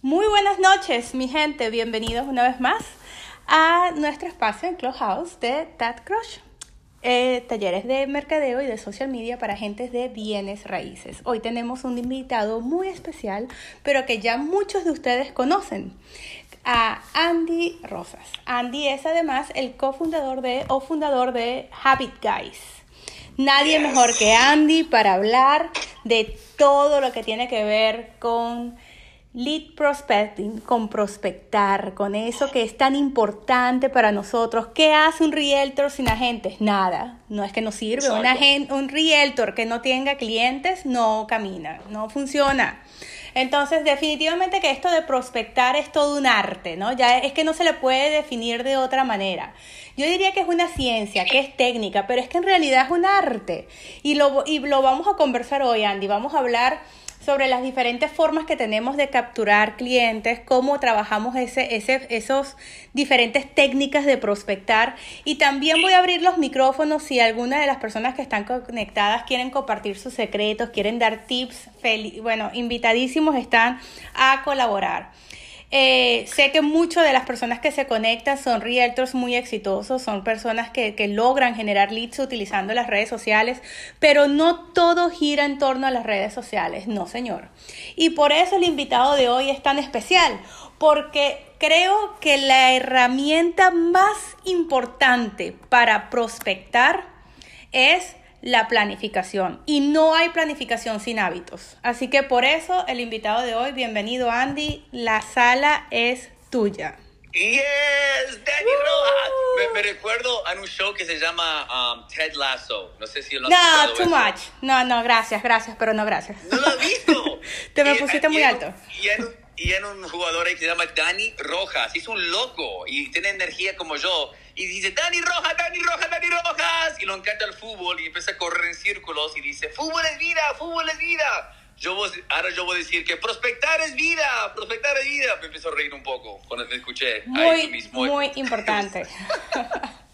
Muy buenas noches, mi gente. Bienvenidos una vez más a nuestro espacio en Clubhouse de Tat Crush. Eh, talleres de mercadeo y de social media para agentes de bienes raíces. Hoy tenemos un invitado muy especial, pero que ya muchos de ustedes conocen, a Andy Rosas. Andy es además el cofundador de o fundador de Habit Guys. Nadie mejor que Andy para hablar de todo lo que tiene que ver con Lead prospecting, con prospectar, con eso que es tan importante para nosotros. ¿Qué hace un realtor sin agentes? Nada. No es que no sirve. Un, agente, un realtor que no tenga clientes no camina, no funciona. Entonces, definitivamente que esto de prospectar es todo un arte, ¿no? Ya es que no se le puede definir de otra manera. Yo diría que es una ciencia, que es técnica, pero es que en realidad es un arte. Y lo, y lo vamos a conversar hoy, Andy. Vamos a hablar sobre las diferentes formas que tenemos de capturar clientes, cómo trabajamos ese, ese, esos diferentes técnicas de prospectar. Y también voy a abrir los micrófonos si alguna de las personas que están conectadas quieren compartir sus secretos, quieren dar tips. Bueno, invitadísimos están a colaborar. Eh, sé que muchas de las personas que se conectan son realtors muy exitosos, son personas que, que, logran generar leads utilizando las redes sociales, pero no todo gira en torno a las redes sociales, no señor. Y por eso el invitado de hoy es tan especial, porque creo que la herramienta más importante para prospectar es la planificación. Y no hay planificación sin hábitos. Así que por eso el invitado de hoy, bienvenido Andy, la sala es tuya. Yes, Danny Rojas. Me, recuerdo a un show que se llama um, Ted Lasso. No sé si lo has No, too much. No, no, gracias, gracias, pero no gracias. No lo has visto. Te me pusiste muy alto. Y en, y en un jugador ahí que se llama Danny Rojas. Es un loco y tiene energía como yo y dice, Dani Rojas, Dani Rojas, Dani Rojas. Y lo encanta el fútbol y empieza a correr en círculos y dice, fútbol es vida, fútbol es vida. Yo ahora yo voy a decir que prospectar es vida, prospectar es vida. Me empezó a reír un poco cuando me escuché. Muy, mismo. muy importante.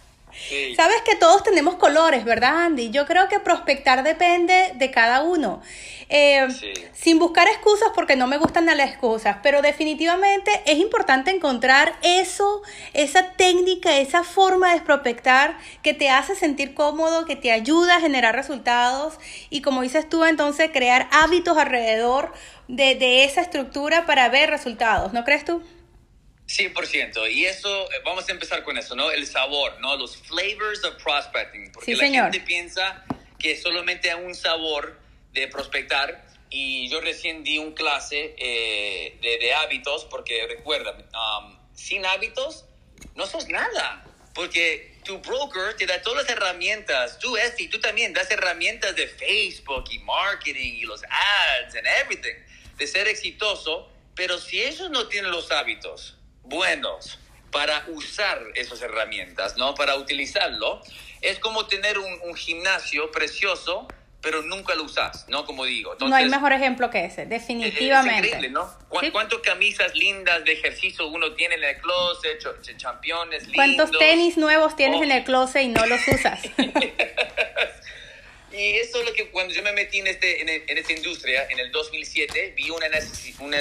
Sabes que todos tenemos colores, ¿verdad, Andy? Yo creo que prospectar depende de cada uno. Eh, sin buscar excusas porque no me gustan las excusas, pero definitivamente es importante encontrar eso, esa técnica, esa forma de prospectar que te hace sentir cómodo, que te ayuda a generar resultados y como dices tú, entonces crear hábitos alrededor de, de esa estructura para ver resultados, ¿no crees tú? 100%. Y eso, eh, vamos a empezar con eso, ¿no? El sabor, ¿no? Los flavors of prospecting. Porque la gente piensa que solamente hay un sabor de prospectar. Y yo recién di un clase eh, de, hábitos, porque recuerda, um, sin hábitos no sos nada. Porque tu broker te da todas las herramientas. Tú, y tú también das herramientas de Facebook y marketing y los ads and everything. De ser exitoso. Pero si ellos no tienen los hábitos, buenos para usar esas herramientas, ¿no? Para utilizarlo. Es como tener un, gimnasio precioso, pero nunca lo usas, ¿no? Como digo. no hay mejor ejemplo que ese, definitivamente. Es increíble, ¿no? ¿Cuántas camisas lindas de ejercicio uno tiene en el closet, championes lindos? ¿Cuántos tenis nuevos tienes en el oh. closet y no los usas? y eso es lo que cuando yo me metí en, este, en, esta industria, en el 2007, vi una, una,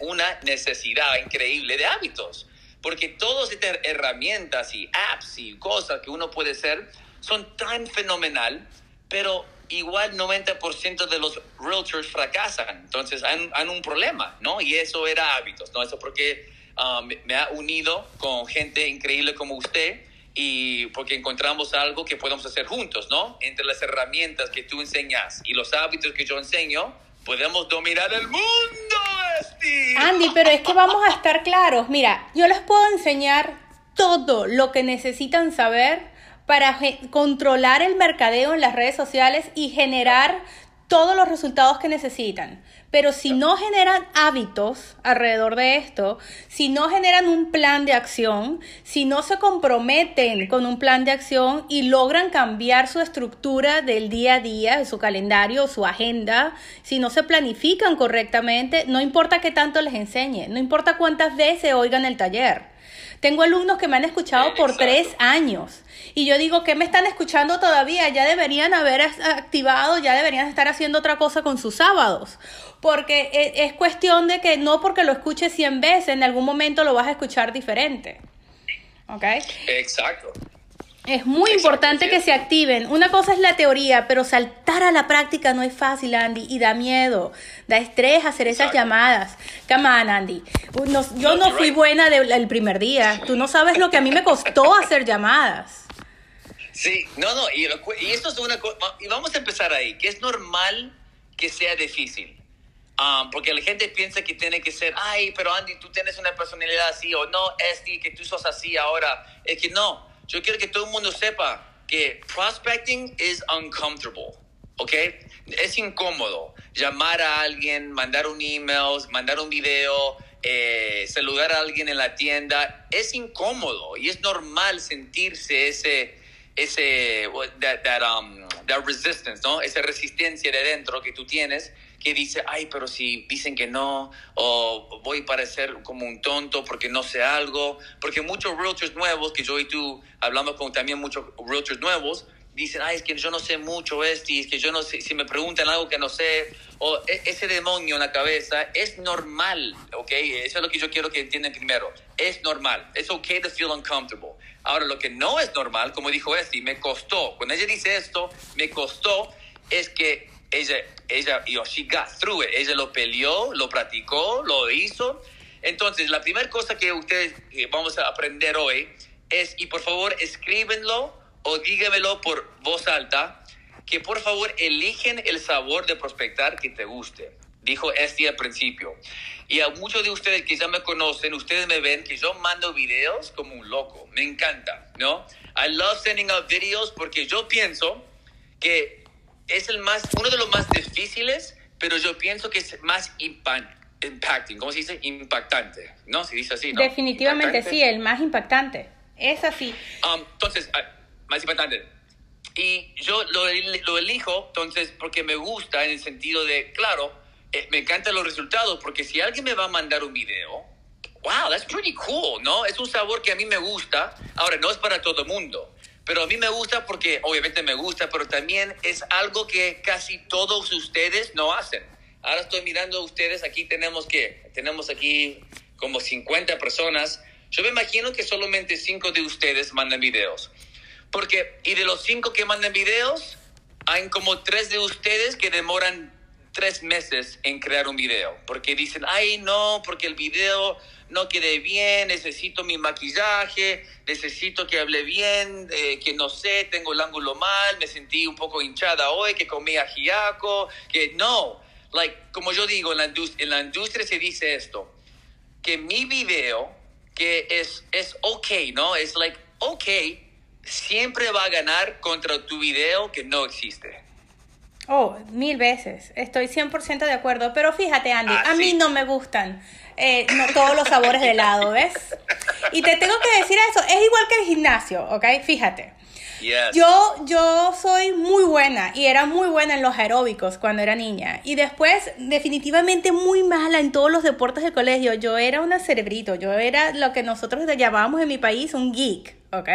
una necesidad increíble de hábitos porque todas estas herramientas y apps y cosas que uno puede hacer son tan fenomenal, pero igual 90% de los realtors fracasan. Entonces, han, un problema, ¿no? Y eso era hábitos, ¿no? Eso porque um, me ha unido con gente increíble como usted y porque encontramos algo que podemos hacer juntos, ¿no? Entre las herramientas que tú enseñas y los hábitos que yo enseño, podemos dominar el mundo, Steve. Andy, pero es que vamos a estar claros. Mira, yo les puedo enseñar todo lo que necesitan saber para controlar el mercadeo en las redes sociales y generar todos los resultados que necesitan. Pero si no generan hábitos alrededor de esto, si no generan un plan de acción, si no se comprometen con un plan de acción y logran cambiar su estructura del día a día, su calendario, su agenda, si no se planifican correctamente, no importa qué tanto les enseñe, no importa cuántas veces oigan el taller Tengo alumnos que me han escuchado por tres años. Y yo digo, ¿qué me están escuchando todavía? Ya deberían haber activado, ya deberían estar haciendo otra cosa con sus sábados. Porque e, es cuestión de que no porque lo escuches 100 veces, en algún momento lo vas a escuchar diferente. ¿Ok? Exacto. Es muy importante que se activen. Una cosa es la teoría, pero saltar a la práctica no es fácil, Andy, y da miedo, da estrés hacer esas llamadas. Come on, Andy. yo no fui buena el primer día. Tú no sabes lo que a mí me costó hacer llamadas. Sí, no, no, y, esto es una cosa, y vamos a empezar ahí, que es normal que sea difícil. Um, porque la gente piensa que tiene que ser, ay, pero Andy, tú tienes una personalidad así, o no, Esti, que tú sos así ahora. Es que no, yo quiero que todo el mundo sepa que prospecting is uncomfortable, ¿ok? Es incómodo llamar a alguien, mandar un email, mandar un video, eh, saludar a alguien en la tienda. Es incómodo y es normal sentirse ese, ese, that, that, um, that resistance, ¿no? Esa resistencia de dentro que tú tienes que dice, ay, pero si dicen que no, o voy a parecer como un tonto porque no sé algo, porque muchos realtors nuevos, que yo y tú hablamos con también muchos realtors nuevos, dicen, ay, es que yo no sé mucho esto, es que yo no sé, si me preguntan algo que no sé, o e, ese demonio en la cabeza, es normal, ¿ok? Eso es lo que yo quiero que entiendan primero. Es normal. Es ok to feel uncomfortable. Ahora, lo que no es normal, como dijo Esti, me costó. Cuando ella dice esto, me costó, es que ella, ella, yo, she got through it. Ella lo peleó, lo practicó, lo hizo. Entonces, la primera cosa que ustedes vamos a aprender hoy es, y por favor, escríbenlo o dígamelo por voz alta, que por favor eligen el sabor de prospectar que te guste. Dijo este al principio. Y a muchos de ustedes que ya me conocen, ustedes me ven que yo mando videos como un loco. Me encanta, ¿no? I love sending out videos porque yo pienso que es el más, uno de los más difíciles, pero yo pienso que es más impacting, ¿cómo se dice? Impactante, ¿no? Se dice así, ¿no? Definitivamente sí, el más impactante. Es así. Um, entonces, ah, más impactante. Y yo lo, lo, elijo, entonces, porque me gusta en el sentido de, claro, eh, me encantan los resultados, porque si alguien me va a mandar un video, wow, that's pretty cool, ¿no? Es un sabor que a mí me gusta. Ahora, no es para todo el mundo. Pero a mí me gusta porque obviamente me gusta, pero también es algo que casi todos ustedes no hacen. Ahora estoy mirando a ustedes, aquí tenemos que, tenemos aquí como 50 personas. Yo me imagino que solamente 5 de ustedes mandan videos. Porque, y de los 5 que mandan videos, hay como 3 de ustedes que demoran 3 meses en crear un video. Porque dicen, ay, no, porque el video no quedé bien, necesito mi maquillaje, necesito que hable bien, eh, que no sé, tengo el ángulo mal, me sentí un poco hinchada hoy, que comí ajiaco, que no. Like, como yo digo, en la, en la industria se dice esto, que mi video, que es, es ok, ¿no? Es like, ok, siempre va a ganar contra tu video que no existe. Oh, mil veces. Estoy 100% de acuerdo. Pero fíjate, Andy, ah, a mí no me gustan eh, no, todos los sabores de helado, ¿ves? Y te tengo que decir eso, es igual que el gimnasio, ¿ok? Fíjate. Yo, yo soy muy buena y era muy buena en los aeróbicos cuando era niña. Y después, definitivamente muy mala en todos los deportes del colegio. Yo era una cerebrito, yo era lo que nosotros llamábamos en mi país un geek. ¿Ok?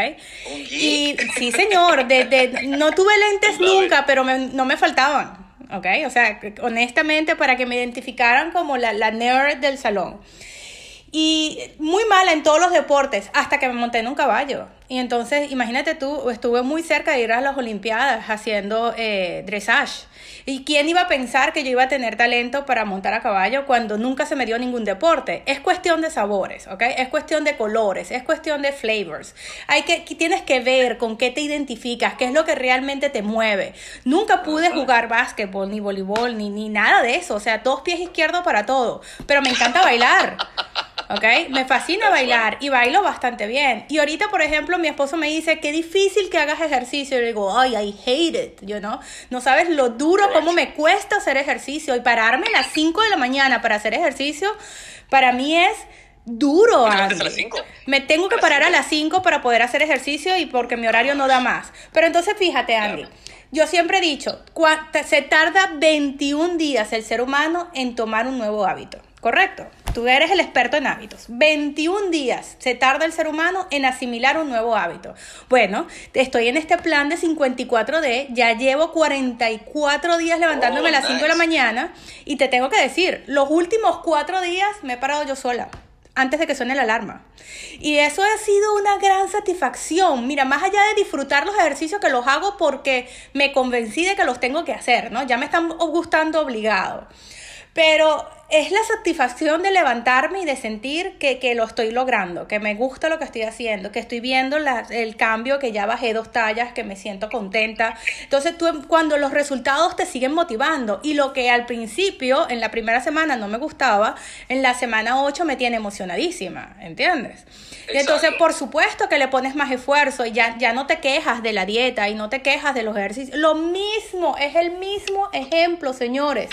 Y sí, señor, no tuve lentes nunca, pero no me faltaban. ¿ok? O sea, honestamente para que me identificaran como la, la nerd del salón. Y muy mala en todos los deportes, hasta que me monté en un caballo. Y entonces, imagínate tú, estuve muy cerca de ir a las Olimpiadas haciendo eh, dressage. ¿Y quién iba a pensar que yo iba a tener talento para montar a caballo cuando nunca se me dio ningún deporte? Es cuestión de sabores, ¿ok? Es cuestión de colores, es cuestión de flavors. Hay que, tienes que ver con qué te identificas, qué es lo que realmente te mueve. Nunca pude jugar básquetbol, ni voleibol, ni, ni nada de eso. O sea, dos pies izquierdos para todo. Pero me encanta bailar. ¿Ok? Me fascina bailar y bailo bastante bien. Y ahorita, por ejemplo, mi esposo me dice, qué difícil que hagas ejercicio. Y le digo, ay, I hate it, you know? No sabes lo duro cómo me cuesta hacer ejercicio. Y pararme a las 5 de la mañana para hacer ejercicio, para mí es duro. A las 5? Me tengo que parar a las 5 para poder hacer ejercicio y porque mi horario no da más. Pero entonces fíjate, Andy. Yo siempre he dicho, se tarda 21 días el ser humano en tomar un nuevo hábito, ¿correcto? Tú eres el experto en hábitos. 21 días se tarda el ser humano en asimilar un nuevo hábito. Bueno, estoy en este plan de 54D, ya llevo 44 días levantándome a las 5 de la mañana y te tengo que decir, los últimos 4 días me he parado yo sola antes de que suene la alarma. Y eso ha sido una gran satisfacción. Mira, más allá de disfrutar los ejercicios que los hago porque me convencí de que los tengo que hacer, ¿no? Ya me están gustando obligado. Pero es la satisfacción de levantarme y de sentir que, que, lo estoy logrando, que me gusta lo que estoy haciendo, que estoy viendo el cambio, que ya bajé dos tallas, que me siento contenta. Entonces, tú, cuando los resultados te siguen motivando y lo que al principio, en la primera semana no me gustaba, en la semana 8 me tiene emocionadísima, ¿entiendes? entonces, por supuesto que le pones más esfuerzo y ya, ya no te quejas de la dieta y no te quejas de los ejercicios. Lo mismo, es el mismo ejemplo, señores,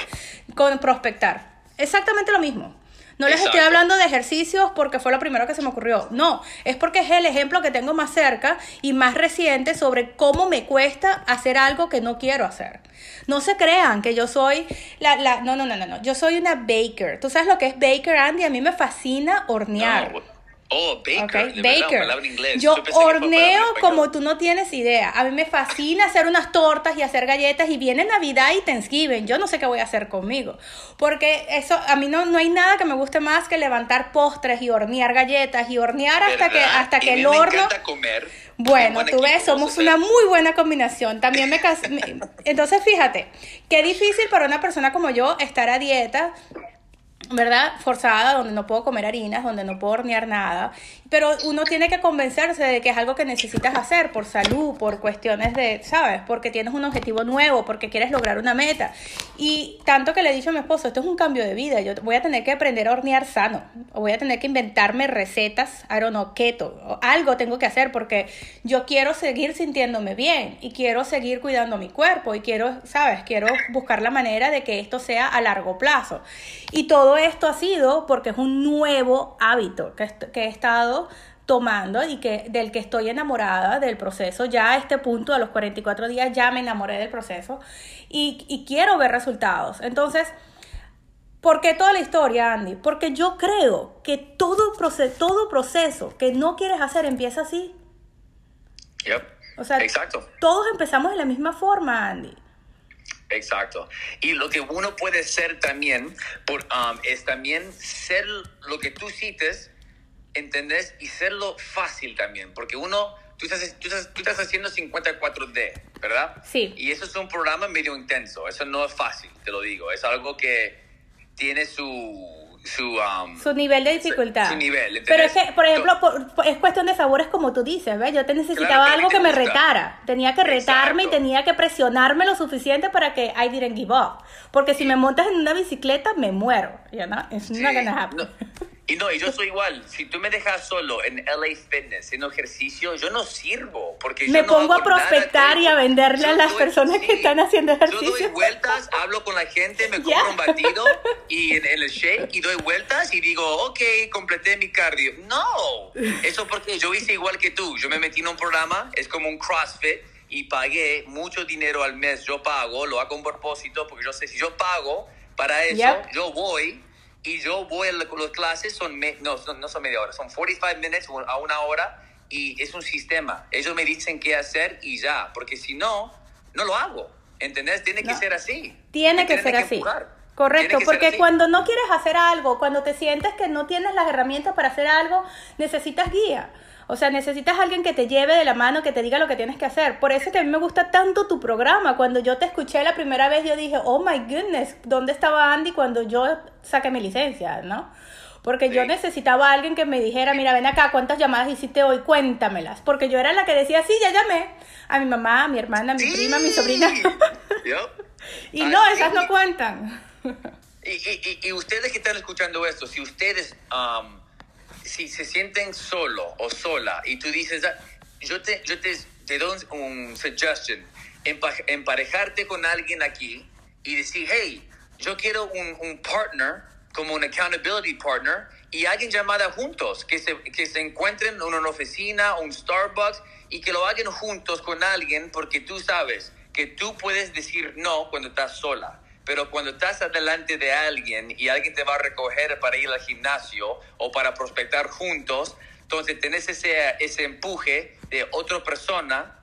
con prospectar. Exactamente lo mismo. No les estoy hablando de ejercicios porque fue lo primero que se me ocurrió. No, es porque es el ejemplo que tengo más cerca y más reciente sobre cómo me cuesta hacer algo que no quiero hacer. No se crean que yo soy la, la no, no, no, no, no. Yo soy una baker. ¿Tú sabes lo que es baker, Andy? A mí me fascina hornear. Oh, baker. baker. Yo horneo como tú no tienes idea. A mí me fascina hacer unas tortas y hacer galletas y viene Navidad y Thanksgiving. Yo no sé qué voy a hacer conmigo. Porque eso, a mí no, no hay nada que me guste más que levantar postres y hornear galletas y hornear hasta que, hasta que el horno... comer. Bueno, tú ves, somos una muy buena combinación. También me, me Entonces, fíjate, qué difícil para una persona como yo estar a dieta ¿verdad? Forzada, donde no puedo comer harinas, donde no puedo hornear nada. Pero uno tiene que convencerse de que es algo que necesitas hacer por salud, por cuestiones de, ¿sabes? Porque tienes un objetivo nuevo, porque quieres lograr una meta. Y tanto que le he dicho a mi esposo, esto es un cambio de vida, yo voy a tener que aprender a hornear sano, o voy a tener que inventarme recetas, I don't know, keto, algo tengo que hacer porque yo quiero seguir sintiéndome bien y quiero seguir cuidando mi cuerpo y quiero, ¿sabes? Quiero buscar la manera de que esto sea a largo plazo. Y todo esto ha sido porque es un nuevo hábito que, que he estado tomando y que del que estoy enamorada del proceso. Ya a este punto, a los 44 días, ya me enamoré del proceso y, y quiero ver resultados. Entonces, ¿por qué toda la historia, Andy? Porque yo creo que todo, proceso, todo proceso que no quieres hacer empieza así. Yep. O sea, Exacto. todos empezamos de la misma forma, Andy. Exacto. Y lo que uno puede ser también por, um, es también ser lo que tú cites, ¿entendés? Y serlo fácil también, porque uno, tú estás, tú estás, tú estás haciendo 54D, ¿verdad? Sí. Y eso es un programa medio intenso, eso no es fácil, te lo digo, es algo que tiene su su, um, su nivel de dificultad. Su, nivel. Pero es que, por ejemplo, es cuestión de sabores como tú dices, ¿ves? Yo te necesitaba algo que me retara. Tenía que retarme y tenía que presionarme lo suficiente para que I didn't give up. Porque si me montas en una bicicleta, me muero. You know? It's not gonna happen. Y no, y yo soy igual. Si tú me dejas solo en LA Fitness haciendo ejercicio, yo no sirvo. Porque me pongo a prospectar y a venderle a las personas que están haciendo ejercicio. Yo doy vueltas, hablo con la gente, me compro un batido y en, el shake y doy vueltas y digo, ok, completé mi cardio. No, eso porque yo hice igual que tú. Yo me metí en un programa, es como un CrossFit y pagué mucho dinero al mes. Yo pago, lo hago con propósito porque yo sé si yo pago para eso, yo voy y yo voy a las clases, son no, no son media hora, son 45 minutos a una hora y es un sistema. Ellos me dicen qué hacer y ya, porque si no, no lo hago. ¿Entendés? Tiene que ser así. Tiene que ser así. Correcto, porque cuando no quieres hacer algo, cuando te sientes que no tienes las herramientas para hacer algo, necesitas guía. O sea, necesitas alguien que te lleve de la mano, que te diga lo que tienes que hacer. Por eso que a mí me gusta tanto tu programa. Cuando yo te escuché la primera vez, yo dije, oh my goodness, ¿dónde estaba Andy cuando yo saqué mi licencia? ¿No? Porque yo necesitaba a alguien que me dijera, mira, ven acá, ¿cuántas llamadas hiciste hoy? Cuéntamelas. Porque yo era la que decía, sí, ya llamé. A mi mamá, a mi hermana, a mi prima, a mi sobrina. y no, esas no cuentan. y, y, y, ustedes que están escuchando esto, si ustedes um, si se sienten solo o sola y tú dices, ah, yo te, yo te, te doy un suggestion, emparejarte con alguien aquí y decir, hey, yo quiero un, un partner, como un accountability partner, y alguien llamada juntos, que se, que se encuentren en una oficina, un Starbucks, y que lo hagan juntos con alguien, porque tú sabes que tú puedes decir no cuando estás sola pero cuando estás adelante de alguien y alguien te va a recoger para ir al gimnasio o para prospectar juntos, entonces tenés ese, ese empuje de otra persona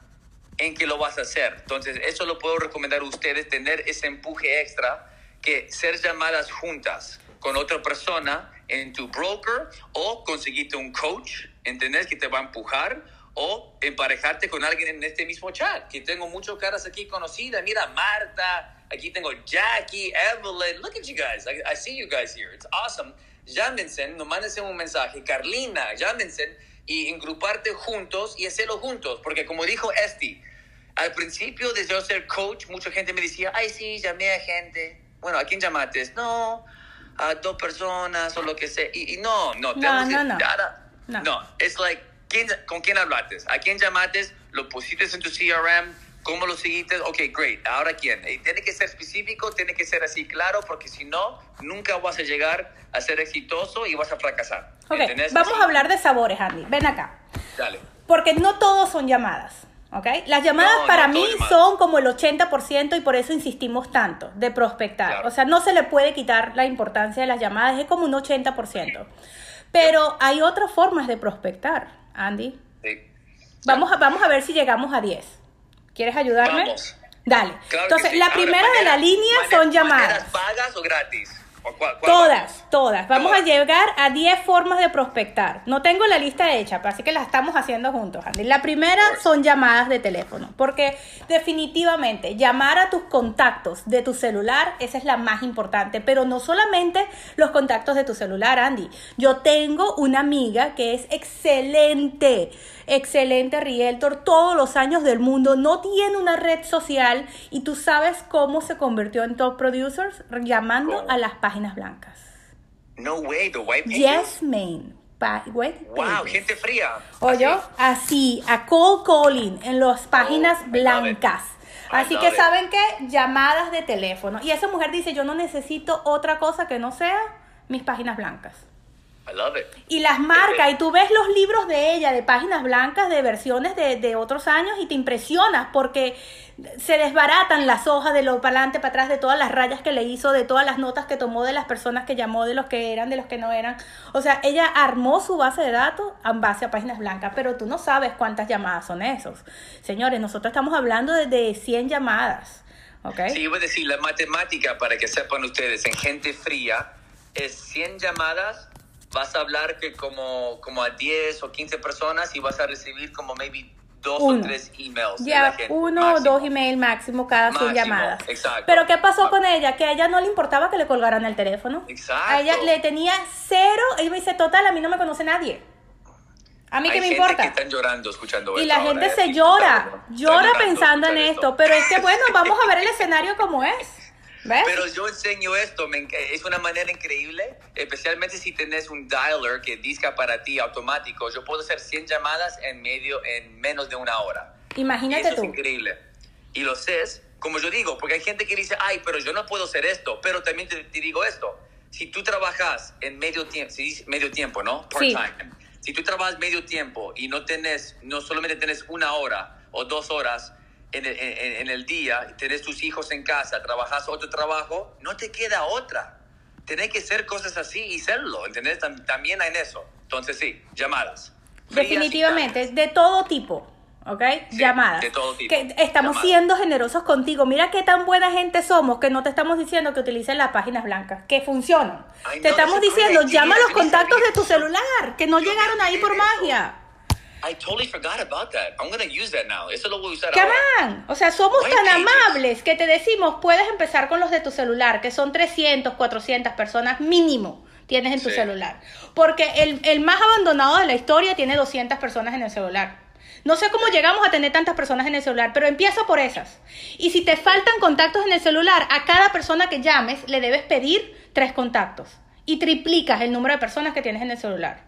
en que lo vas a hacer. Entonces, eso lo puedo recomendar a ustedes, tener ese empuje extra, que ser llamadas juntas con otra persona en tu broker o conseguirte un coach, entender que te va a empujar o emparejarte con alguien en este mismo chat, que tengo muchas caras aquí conocidas. Mira, Marta, aquí tengo Jackie, Evelyn. Look at you guys. I, see you guys here. It's awesome. Llámense, nos mándense un mensaje. Carlina, llámense y engruparte juntos y hacerlo juntos. Porque como dijo Esti, al principio de yo ser coach, mucha gente me decía, ay, sí, llamé a gente. Bueno, ¿a quién llamaste? No, a dos personas o lo que sea. Y, no, no, no, no, no. no. No, it's like, ¿con quién hablaste? ¿A quién llamaste? ¿Lo pusiste en tu CRM? ¿Cómo lo seguiste? Ok, great. Ahora quién. tiene que ser específico, tiene que ser así claro, porque si no, nunca vas a llegar a ser exitoso y vas a fracasar. Ok, vamos a hablar de sabores, Andy. Ven acá. Dale. Porque no todos son llamadas. ¿ok? Las llamadas para mí son como el 80% y por eso insistimos tanto de prospectar. O sea, no se le puede quitar la importancia de las llamadas, es como un 80%. Pero hay otras formas de prospectar, Andy. Sí. Vamos, a, vamos a ver si llegamos a 10. ¿Quieres ayudarme? Vamos. Dale. Entonces, la primera de la línea son llamadas. pagas o gratis? todas, todas. Vamos a llegar a 10 formas de prospectar. No tengo la lista hecha, así que la estamos haciendo juntos, Andy. La primera son llamadas de teléfono, porque definitivamente llamar a tus contactos de tu celular, esa es la más importante, pero no solamente los contactos de tu celular, Andy. Yo tengo una amiga que es excelente, excelente realtor todos los años del mundo, no tiene una red social y tú sabes cómo se convirtió en top producers llamando a las páginas blancas. No way, the white pages. Yes, man. wow, gente fría. Oye, así, a cold calling en las páginas oh, blancas. Así que saben que llamadas de teléfono. Y esa mujer dice, yo no necesito otra cosa que no sea mis páginas blancas. I love it. Y las marca, y tú ves los libros de ella, de páginas blancas, de versiones de, de otros años, y te impresionas porque se desbaratan las hojas de lo para adelante, para atrás, de todas las rayas que le hizo, de todas las notas que tomó, de las personas que llamó, de los que eran, de los que no eran. O sea, ella armó su base de datos en base a páginas blancas, pero tú no sabes cuántas llamadas son esos. Señores, nosotros estamos hablando de, de 100 llamadas. ¿okay? Sí, voy a decir, la matemática, para que sepan ustedes, en gente fría, es 100 llamadas vas a hablar que como, como a 10 o 15 personas y vas a recibir como maybe dos o tres emails. Ya, uno o dos emails máximo cada sus llamadas. Exacto. Pero ¿qué pasó ah. con ella? Que a ella no le importaba que le colgaran el teléfono. Exacto. A ella le tenía cero. Ella me dice, total, a mí no me conoce nadie. A mí qué me importa. Que están llorando escuchando y la gente se llora, llora pensando en esto. Pero es que bueno, vamos a ver el escenario como es. Pero yo enseño esto, es una manera increíble, especialmente si tenés un dialer que disca para ti automático. Yo puedo hacer 100 llamadas en medio, en menos de una hora. Imagínate eso es increíble. Y lo sé, como yo digo, porque hay gente que dice, ay, pero yo no puedo hacer esto. Pero también te, digo esto, si tú trabajas en medio tiempo, si medio tiempo, ¿no? Part-time. Si tú trabajas medio tiempo y no tenés, no solamente tenés una hora o dos horas, en el, en, el día, tenés tus hijos en casa, trabajas otro trabajo, no te queda otra. Tenés que hacer cosas así y serlo, ¿entendés? También en eso. Entonces sí, llamadas. Definitivamente, de todo tipo. ¿ok? llamadas. De todo tipo. Que estamos siendo generosos contigo. Mira qué tan buena gente somos que no te estamos diciendo que utilices las páginas blancas, que funcionan. te estamos diciendo, llama a los contactos de tu celular, que no llegaron ahí por magia. I totally forgot about that. I'm going to use that now. Eso lo voy a usar ahora. O sea, somos tan amables que te decimos, puedes empezar con los de tu celular, que son 300, 400 personas mínimo tienes en tu celular. Porque el, el más abandonado de la historia tiene 200 personas en el celular. No sé cómo llegamos a tener tantas personas en el celular, pero empieza por esas. Y si te faltan contactos en el celular, a cada persona que llames le debes pedir tres contactos. Y triplicas el número de personas que tienes en el celular.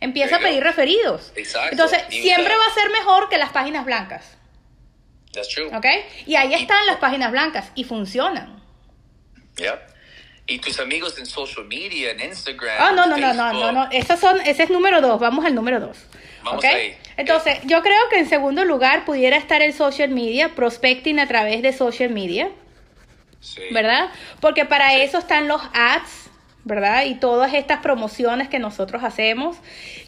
Empieza a pedir referidos. Exacto. Entonces, siempre va a ser mejor que las páginas blancas. That's true. ¿Ok? Y ahí están las páginas blancas y funcionan. Yeah. Y tus amigos en social media, en Instagram. Oh, no, no, no, no, no, no. Son, ese es número dos. Vamos al número dos. Vamos ahí. Entonces, yo creo que en segundo lugar pudiera estar el social media, prospecting a través de social media. ¿verdad? Porque para eso están los ads, ¿verdad? Y todas estas promociones que nosotros hacemos,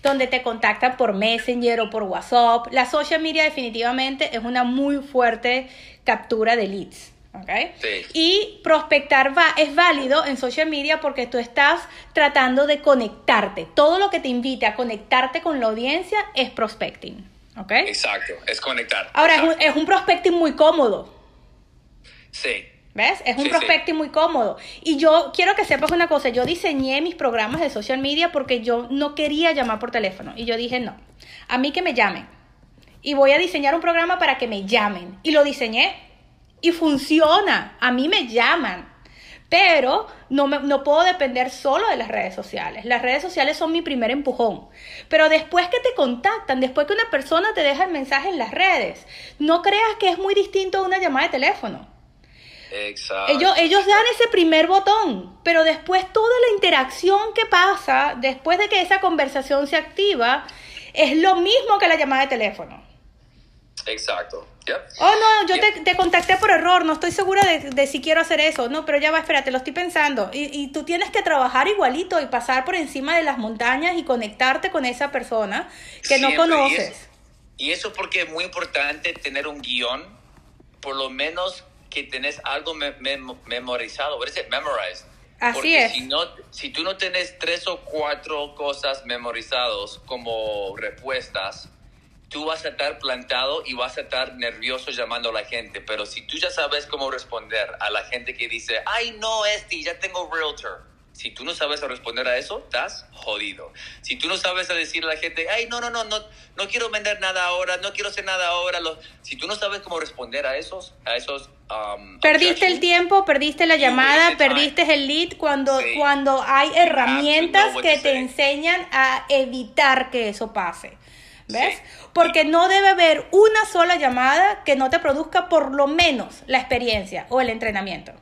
donde te contactan por Messenger o por WhatsApp. La social media definitivamente es una muy fuerte captura de leads. ¿Okay? Y prospectar va, es válido en social media porque tú estás tratando de conectarte. Todo lo que te invite a conectarte con la audiencia es prospecting. ¿okay? Exacto, es conectar. Ahora, es un, es un, prospecting muy cómodo. Sí. ¿Ves? Es un prospecting muy cómodo. Y yo quiero que sepas una cosa, yo diseñé mis programas de social media porque yo no quería llamar por teléfono. Y yo dije, no, a mí que me llamen. Y voy a diseñar un programa para que me llamen. Y lo diseñé. Y funciona. A mí me llaman. Pero no, me, no puedo depender solo de las redes sociales. Las redes sociales son mi primer empujón. Pero después que te contactan, después que una persona te deja el mensaje en las redes, no creas que es muy distinto a una llamada de teléfono. Exacto. Ellos, ellos dan ese primer botón, pero después toda la interacción que pasa, después de que esa conversación se activa, es lo mismo que la llamada de teléfono. Exacto. Oh, no, yo te, contacté por error, no estoy segura de, si quiero hacer eso. No, pero ya va, espérate, lo estoy pensando. Y, y, tú tienes que trabajar igualito y pasar por encima de las montañas y conectarte con esa persona que no conoces. Y eso, porque es muy importante tener un guion, por lo menos que tenés algo memorizado. What is it? Memorized. Así porque es. Si, no, si tú no tenés tres o cuatro cosas memorizados como respuestas, tú vas a estar plantado y vas a estar nervioso llamando a la gente, pero si tú ya sabes cómo responder a la gente que dice, ay no, este, ya tengo realtor. Si tú no sabes responder a eso, estás jodido. Si tú no sabes decir a la gente, ay, no, no, no, no, no quiero vender nada ahora, no quiero hacer nada ahora. si tú no sabes cómo responder a esos, a esos... Um, perdiste el tiempo, perdiste la llamada, perdiste el lead cuando, cuando hay herramientas que te enseñan a evitar que eso pase. ¿Ves? Porque no debe haber una sola llamada que no te produzca por lo menos la experiencia o el entrenamiento.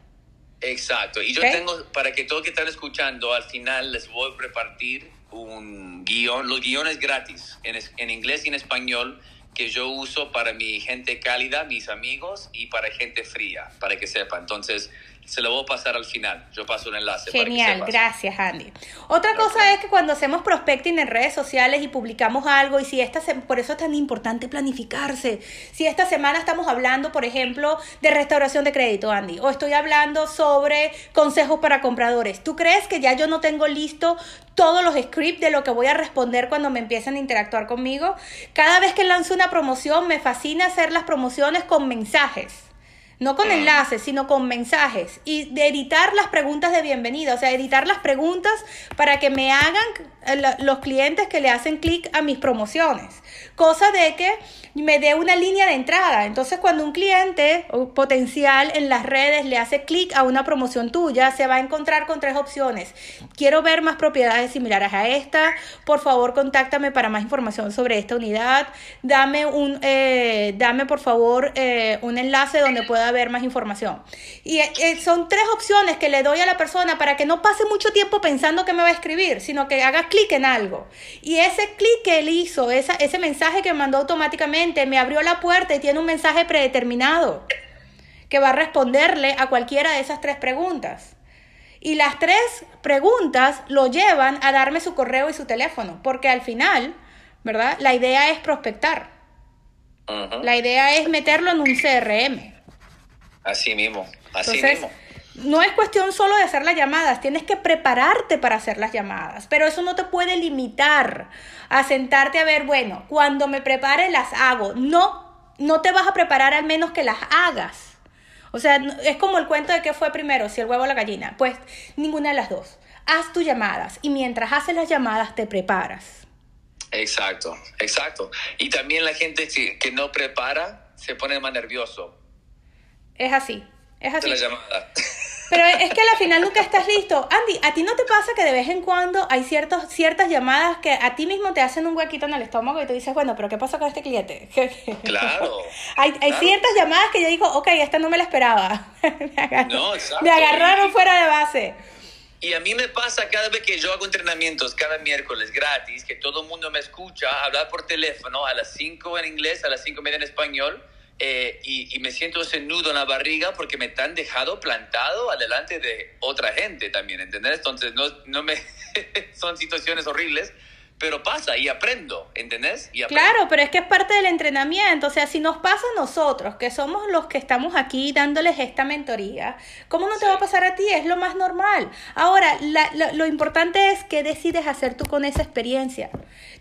Exacto. Y yo tengo, para que todos que están escuchando, al final les voy a repartir un guion, los guiones gratis, en, en inglés y en español, que yo uso para mi gente cálida, mis amigos, y para gente fría, para que sepa. Entonces, se lo voy a pasar al final. Yo paso un enlace. Genial, gracias Andy. Otra cosa es que cuando hacemos prospecting en redes sociales y publicamos algo, y si esta por eso es tan importante planificarse. Si esta semana estamos hablando, por ejemplo, de restauración de crédito, Andy, o estoy hablando sobre consejos para compradores, ¿tú crees que ya yo no tengo listo todos los scripts de lo que voy a responder cuando me empiecen a interactuar conmigo? Cada vez que lanzo una promoción, me fascina hacer las promociones con mensajes no con enlaces, sino con mensajes. Y de editar las preguntas de bienvenida, o sea, editar las preguntas para que me hagan eh, los clientes que le hacen clic a mis promociones. Cosa de que me dé una línea de entrada. Entonces, cuando un cliente potencial en las redes le hace clic a una promoción tuya, se va a encontrar con tres opciones. Quiero ver más propiedades similares a esta. Por favor, contáctame para más información sobre esta unidad. Dame un, eh, dame por favor eh, un enlace donde pueda ver más información. Y son tres opciones que le doy a la persona para que no pase mucho tiempo pensando que me va a escribir, sino que haga clic en algo. Y ese clic que él hizo, ese mensaje que mandó automáticamente, me abrió la puerta y tiene un mensaje predeterminado que va a responderle a cualquiera de esas tres preguntas. Y las tres preguntas lo llevan a darme su correo y su teléfono, porque al final, ¿verdad? La idea es prospectar. La idea es meterlo en un CRM. Así mismo, así mismo no es cuestión solo de hacer las llamadas, tienes que prepararte para hacer las llamadas, pero eso no te puede limitar a sentarte a ver, bueno, cuando me prepare las hago. No, no te vas a preparar al menos que las hagas. O sea, es como el cuento de qué fue primero, si el huevo o la gallina. Pues ninguna de las dos. Haz tus llamadas y mientras haces las llamadas te preparas. Exacto, exacto. Y también la gente que no prepara se pone más nervioso. Es así, es así. la llamada. Pero es que al final nunca estás listo. Andy, ¿a ti no te pasa que de vez en cuando hay ciertos, ciertas llamadas que a ti mismo te hacen un huequito en el estómago y tú dices, bueno, pero ¿qué pasa con este cliente? Claro. hay, hay ciertas llamadas que yo digo, ok, esta no me la esperaba. me, no, exacto. me agarraron fuera de base. Y a mí me pasa cada vez que yo hago entrenamientos, cada miércoles gratis, que todo el mundo me escucha hablar por teléfono a las 5 en inglés, a las 5 media en español eh, y, me siento ese nudo en la barriga porque me están dejado plantado adelante de otra gente también, ¿entendés? Entonces, no, no me... son situaciones horribles pero pasa y aprendo, ¿entendés? Claro, pero es que es parte del entrenamiento, o sea, si nos pasa a nosotros, que somos los que estamos aquí dándoles esta mentoría, ¿cómo no te va a pasar a ti? Es lo más normal. Ahora, lo importante es qué decides hacer tú con esa experiencia.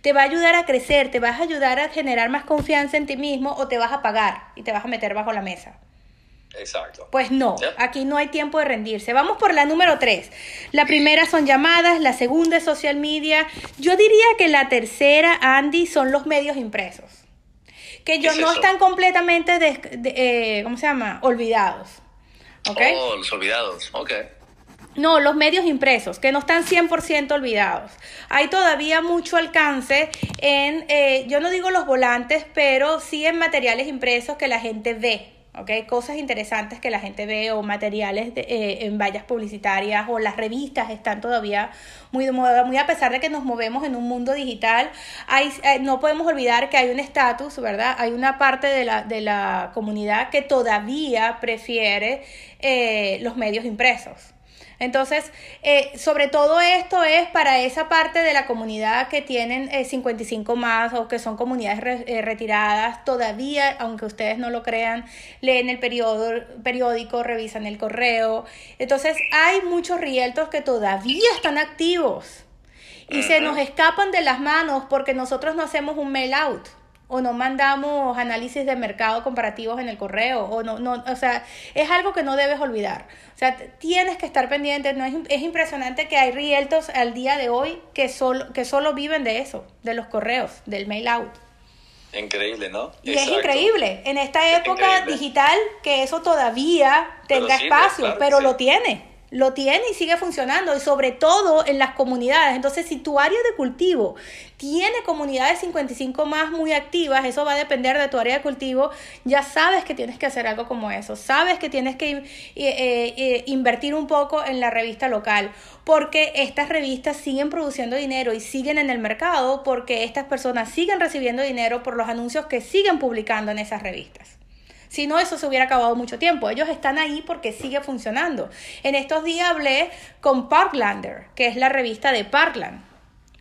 ¿Te va a ayudar a crecer? ¿Te vas a ayudar a generar más confianza en ti mismo o te vas a pagar y te vas a meter bajo la mesa? Exacto. Pues no, aquí no hay tiempo de rendirse. Vamos por la número tres. La primera son llamadas, la segunda es social media. Yo diría que la tercera, Andy, son los medios impresos. Que yo no están completamente, de, eh, ¿cómo se llama? Olvidados. ¿Ok? Oh, los olvidados, ok. No, los medios impresos, que no están 100% olvidados. Hay todavía mucho alcance en, eh, yo no digo los volantes, pero sí en materiales impresos que la gente ve. ¿Ok? Cosas interesantes que la gente ve o materiales eh, en vallas publicitarias o las revistas están todavía muy de moda, muy a pesar de que nos movemos en un mundo digital, hay, eh, no podemos olvidar que hay un estatus, ¿verdad? Hay una parte de la, de la comunidad que todavía prefiere eh, los medios impresos. Entonces, eh, sobre todo esto es para esa parte de la comunidad que tienen 55 eh, más o que son comunidades eh, retiradas, todavía, aunque ustedes no lo crean, leen el periódico, revisan el correo. Entonces, hay muchos rieltos que todavía están activos y se nos escapan de las manos porque nosotros no hacemos un mail out o no mandamos análisis de mercado comparativos en el correo, o no, no, o sea, es algo que no debes olvidar. O sea, tienes que estar pendiente, no es, es impresionante que hay rieltos al día de hoy que solo, que solo viven de eso, de los correos, del mail out. Increíble, ¿no? Y es increíble, en esta época digital, que eso todavía tenga espacio, pero lo tiene lo tiene y sigue funcionando y sobre todo en las comunidades. Entonces, si tu área de cultivo tiene comunidades 55 más muy activas, eso va a depender de tu área de cultivo, ya sabes que tienes que hacer algo como eso, sabes que tienes que eh, eh, invertir un poco en la revista local, porque estas revistas siguen produciendo dinero y siguen en el mercado porque estas personas siguen recibiendo dinero por los anuncios que siguen publicando en esas revistas. Si no, eso se hubiera acabado mucho tiempo. Ellos están ahí porque sigue funcionando. En estos días hablé con Parklander, que es la revista de Parkland.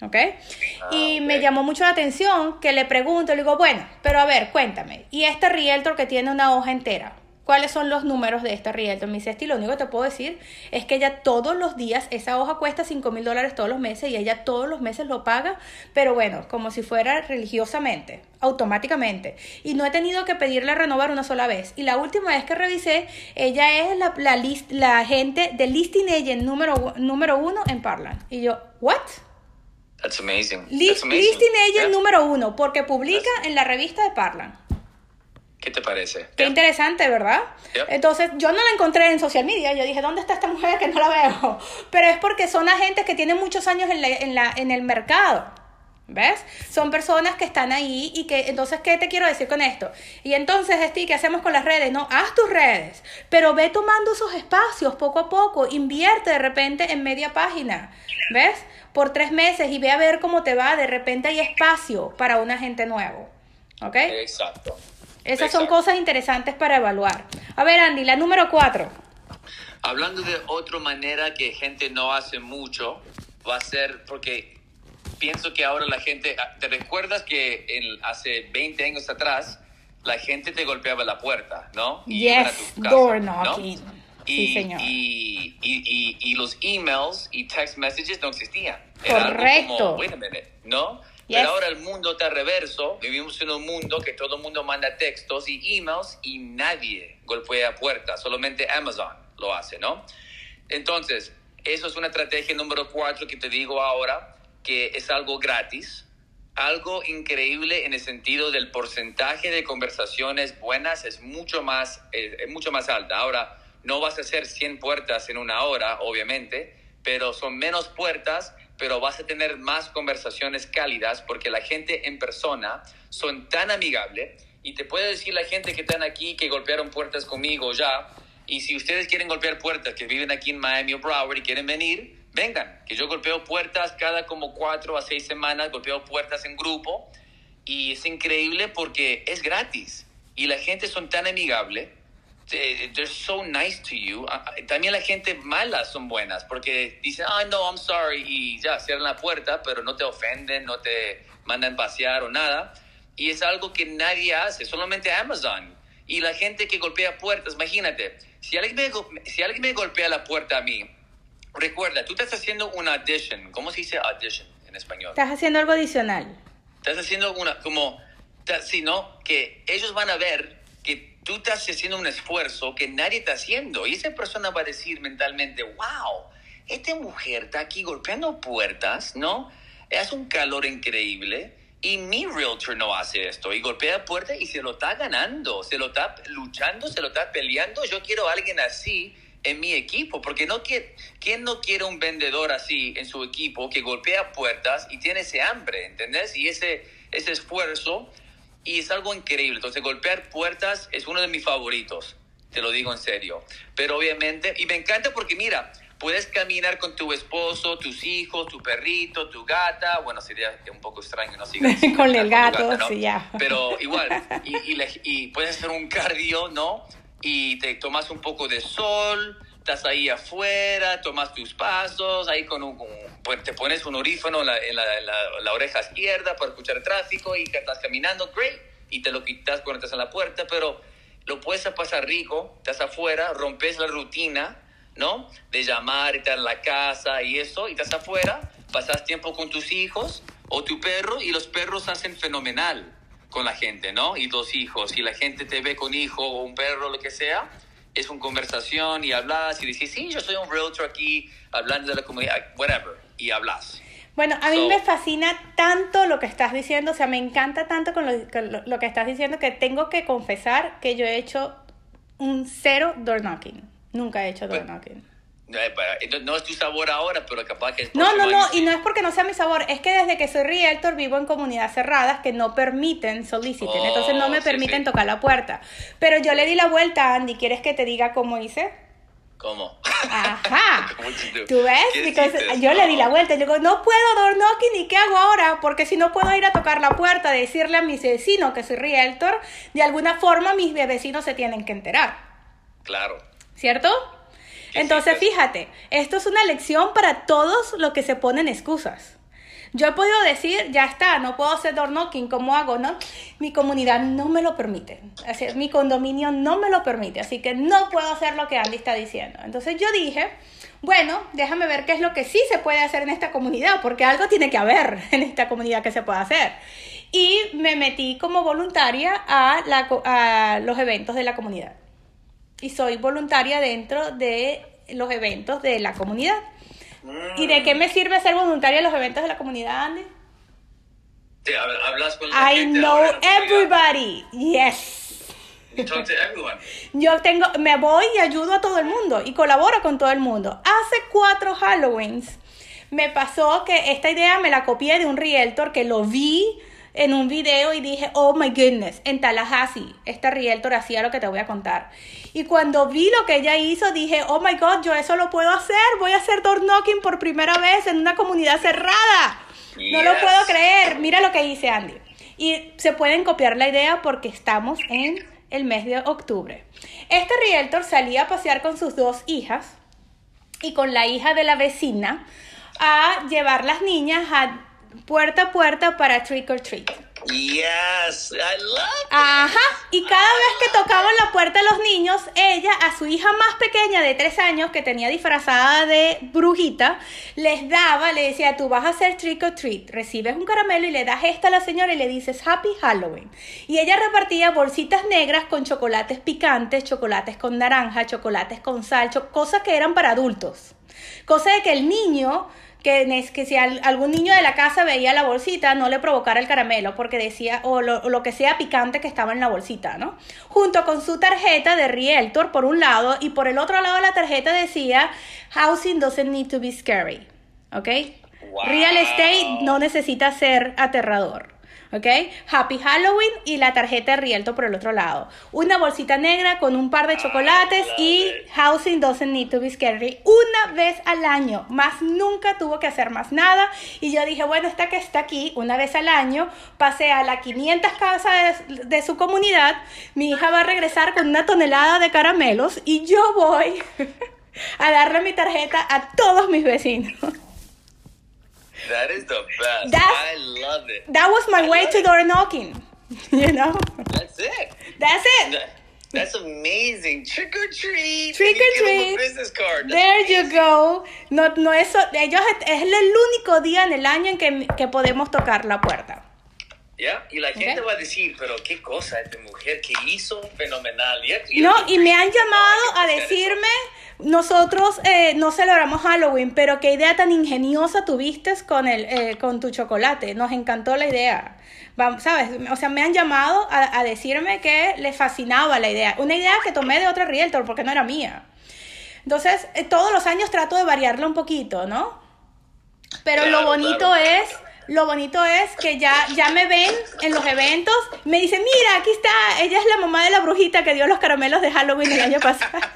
¿Ok? Ah, y me llamó mucho la atención que le pregunto, le digo, bueno, pero a ver, cuéntame. Y este realtor que tiene una hoja entera, cuáles son los números de esta Realtor. Me dice, lo único que te puedo decir es que ella todos los días, esa hoja cuesta 5 mil dólares todos los meses y ella todos los meses lo paga, pero bueno, como si fuera religiosamente, automáticamente. Y no he tenido que pedirle renovar una sola vez. Y la última vez que revisé, ella es la, la, list, la agente de listing agent número, número uno en Parland. Y yo, ¿what? That's amazing. Listing agent número uno, porque publica en la revista de Parland. ¿Qué te parece? Qué interesante, ¿verdad? Entonces, yo no la encontré en social media. Yo dije, ¿dónde está esta mujer que no la veo? Pero es porque son agentes que tienen muchos años en, en, la, en el mercado. ¿Ves? Son personas que están ahí y que, entonces, ¿qué te quiero decir con esto? Y entonces, Esti, ¿qué hacemos con las redes? No, haz tus redes, pero ve tomando esos espacios poco a poco, invierte de repente en media página, ¿ves? Por tres meses y ve a ver cómo te va, de repente hay espacio para un agente nuevo, ¿ok? Exacto. Esas son cosas interesantes para evaluar. A ver, Andy, la número cuatro. Hablando de otra manera que gente no hace mucho, va a ser porque pienso que ahora la gente, ah, ¿te recuerdas que en, hace 20 años atrás la gente te golpeaba la puerta, ¿no? Y yes, door knocking. Y, sí, señor. Y, y, y, los emails y text messages no existían. Correcto. wait a minute, ¿no? Pero ahora el mundo está reverso. Vivimos en un mundo que todo el mundo manda textos y emails y nadie golpea puertas. Solamente Amazon lo hace, ¿no? Entonces, eso es una estrategia número cuatro que te digo ahora, que es algo gratis. Algo increíble en el sentido del porcentaje de conversaciones buenas es mucho más, eh, es mucho más alta. Ahora, no vas a hacer 100 puertas en una hora, obviamente, pero son menos puertas pero vas a tener más conversaciones cálidas porque la gente en persona son tan amigables y te puede decir la gente que están aquí que golpearon puertas conmigo ya. Y si ustedes quieren golpear puertas que viven aquí en Miami o Broward y quieren venir, vengan, que yo golpeo puertas cada como cuatro a seis semanas, golpeo puertas en grupo. Y es increíble porque es gratis y la gente son tan amigable, they're so nice to you. Ah, ah, también la gente mala son buenas porque dicen, ah, no, I'm sorry, y ya cierran la puerta, pero no te ofenden, no te mandan pasear o nada. Y es algo que nadie hace, solamente Amazon. Y la gente que golpea puertas, imagínate, si alguien me, si alguien me golpea la puerta a mí, recuerda, tú estás haciendo una audition. ¿Cómo se dice audition en español? Estás haciendo algo adicional. Estás haciendo una, como, sino que ellos van a ver tú estás haciendo un esfuerzo que nadie está haciendo. Y esa persona va a decir mentalmente, wow, esta mujer está aquí golpeando puertas, ¿no? Hace un calor increíble y mi realtor no hace esto y golpea puertas y se lo está ganando, se lo está luchando, se lo está peleando. Yo quiero a alguien así en mi equipo, porque no quiere, ¿quién no quiere un vendedor así en su equipo que golpea puertas y tiene ese hambre, ¿entendés? Y ese, ese esfuerzo, y es algo increíble. Entonces, golpear puertas es uno de mis favoritos, te lo digo en serio. Pero obviamente, y me encanta porque mira, puedes caminar con tu esposo, tus hijos, tu perrito, tu gata. Bueno, sería un poco extraño, ¿no? con el gato, sí, ya. Pero igual, y, y, y puedes hacer un cardio, ¿no? y te tomas un poco de sol, estás ahí afuera, tomas tus pasos, ahí con un, pues te pones un orífono en, la, oreja izquierda para escuchar el tráfico y estás caminando, great, y te lo quitas cuando estás en la puerta, pero lo puedes pasar rico, estás afuera, rompes la rutina, ¿no? De llamar, estar en la casa y eso, y estás afuera, pasas tiempo con tus hijos o tu perro y los perros hacen fenomenal con la gente, ¿no? Y dos hijos, y la gente te ve con hijo o un perro, lo que sea, es una conversación y hablas y dices, sí, yo soy un realtor aquí hablando de la comunidad, whatever, y hablas. Bueno, a mí me fascina tanto lo que estás diciendo, o sea, me encanta tanto con lo, lo, que estás diciendo que tengo que confesar que yo he hecho un cero door knocking. Nunca he hecho door knocking. No es tu sabor ahora, pero capaz que No, no, no, y no es porque no sea mi sabor, es que desde que soy realtor vivo en comunidades cerradas que no permiten soliciten, entonces no me oh, permiten tocar la puerta. Pero yo le di la vuelta a Andy, ¿quieres que te diga cómo hice? ¿Cómo? Ajá. ¿Tú ves? yo le di la vuelta y digo, no puedo door knocking, ¿y qué hago ahora? Porque si no puedo ir a tocar la puerta, decirle a mis vecinos que soy realtor, de alguna forma mis vecinos se tienen que enterar. Claro. ¿Cierto? Entonces, fíjate, esto es una lección para todos los que se ponen excusas. Yo he podido decir, ya está, no puedo hacer door knocking, ¿cómo hago? No? Mi comunidad no me lo permite. Así, mi condominio no me lo permite, así que no puedo hacer lo que Andy está diciendo. Entonces yo dije, bueno, déjame ver qué es lo que sí se puede hacer en esta comunidad, porque algo tiene que haber en esta comunidad que se pueda hacer. Y me metí como voluntaria a, a los eventos de la comunidad y soy voluntaria dentro de los eventos de la comunidad. ¿Y de qué me sirve ser voluntaria en los eventos de la comunidad, Andy? Te hablas con la I know everybody. Yes. talk to everyone. Yo tengo, me voy y ayudo a todo el mundo y colaboro con todo el mundo. Hace cuatro Halloweens me pasó que esta idea me la copié de un realtor que lo vi en un video y dije, oh my goodness, en Tallahassee, esta realtor hacía lo que te voy a contar. Y cuando vi lo que ella hizo, dije, oh my god, yo eso lo puedo hacer, voy a hacer door knocking por primera vez en una comunidad cerrada. No lo puedo creer, mira lo que hice Andy. Y se pueden copiar la idea porque estamos en el mes de octubre. Este realtor salía a pasear con sus dos hijas y con la hija de la vecina a llevar las niñas a puerta a puerta para trick or treat. Yes, I love Ajá, y cada vez que tocaban la puerta los niños, ella a su hija más pequeña de tres años, que tenía disfrazada de brujita, les daba, le decía, tú vas a hacer trick or treat, recibes un caramelo y le das esta a la señora y le dices Happy Halloween. Y ella repartía bolsitas negras con chocolates picantes, chocolates con naranja, chocolates con sal, cosas que eran para adultos. Cosa de que el niño que, que si algún niño de la casa veía la bolsita, no le provocara el caramelo, porque decía, o lo, que sea picante que estaba en la bolsita, ¿no? Junto con su tarjeta de Realtor por un lado, y por el otro lado la tarjeta decía, Housing doesn't need to be scary, ¿ok? Real estate no necesita ser aterrador. ¿Ok? Happy Halloween y la tarjeta de Rielto por el otro lado. Una bolsita negra con un par de chocolates y Housing doesn't need to be scary una vez al año, más nunca tuvo que hacer más nada y yo dije, bueno, esta que está aquí una vez al año, pasé a las 500 casas de, de su comunidad, mi hija va a regresar con una tonelada de caramelos y yo voy a darle mi tarjeta a todos mis vecinos. That is the best. That's, I love it. That was my I way to it. door knocking. You know? That's it. That's it. That's amazing. Trick or treat. Trick or treat. business card. There you go. No, no eso, ellos es el único día en el año en que, que podemos tocar la puerta. Yeah. Y la gente va a decir, pero qué cosa esta mujer que hizo fenomenal. no, y me han llamado a decirme, nosotros eh, no celebramos Halloween, pero qué idea tan ingeniosa tuviste con, el, eh, con tu chocolate. Nos encantó la idea. Vamos, ¿Sabes? O sea, me han llamado a, a, decirme que les fascinaba la idea. Una idea que tomé de otra realtor porque no era mía. Entonces, eh, todos los años trato de variarla un poquito, ¿no? Pero claro, lo bonito claro. es lo bonito es que ya, ya me ven en los eventos, me dicen, mira, aquí está, ella es la mamá de la brujita que dio los caramelos de Halloween el año pasado.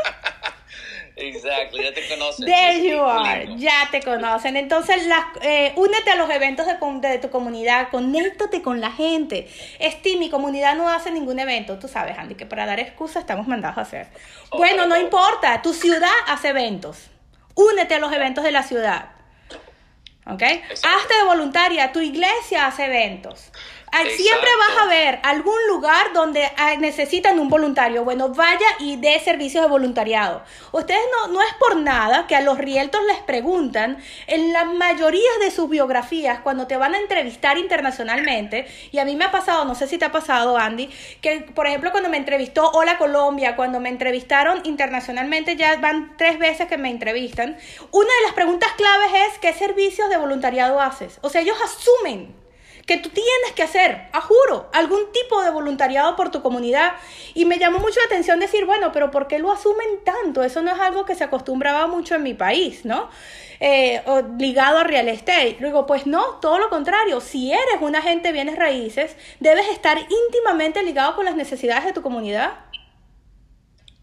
Exacto, ya te conocen. There you are, ya te conocen. Entonces, eh, únete a los eventos de, de, tu comunidad, conéctate con la gente. Esti, mi comunidad no hace ningún evento, tú sabes, Andy, que para dar excusas estamos mandados a hacer. Oh, bueno, no importa, tu ciudad hace eventos. Únete a los eventos de la ciudad. ¿Ok? Hazte de voluntaria, tu iglesia hace eventos. Siempre vas a ver algún lugar donde necesitan un voluntario. Bueno, vaya y dé servicios de voluntariado. Ustedes no, no es por nada que a los rieltos les preguntan en la mayoría de sus biografías cuando te van a entrevistar internacionalmente. Y a mí me ha pasado, no sé si te ha pasado, Andy, que por ejemplo cuando me entrevistó Hola Colombia, cuando me entrevistaron internacionalmente, ya van tres veces que me entrevistan. Una de las preguntas claves es ¿qué servicios de voluntariado haces? O sea, ellos asumen que tú tienes que hacer, a juro, algún tipo de voluntariado por tu comunidad. Y me llamó mucho la atención decir, bueno, pero ¿por qué lo asumen tanto? Eso no es algo que se acostumbraba mucho en mi país, ¿no? Eh, o ligado a real estate. Luego, pues no, todo lo contrario. Si eres un agente de bienes raíces, debes estar íntimamente ligado con las necesidades de tu comunidad.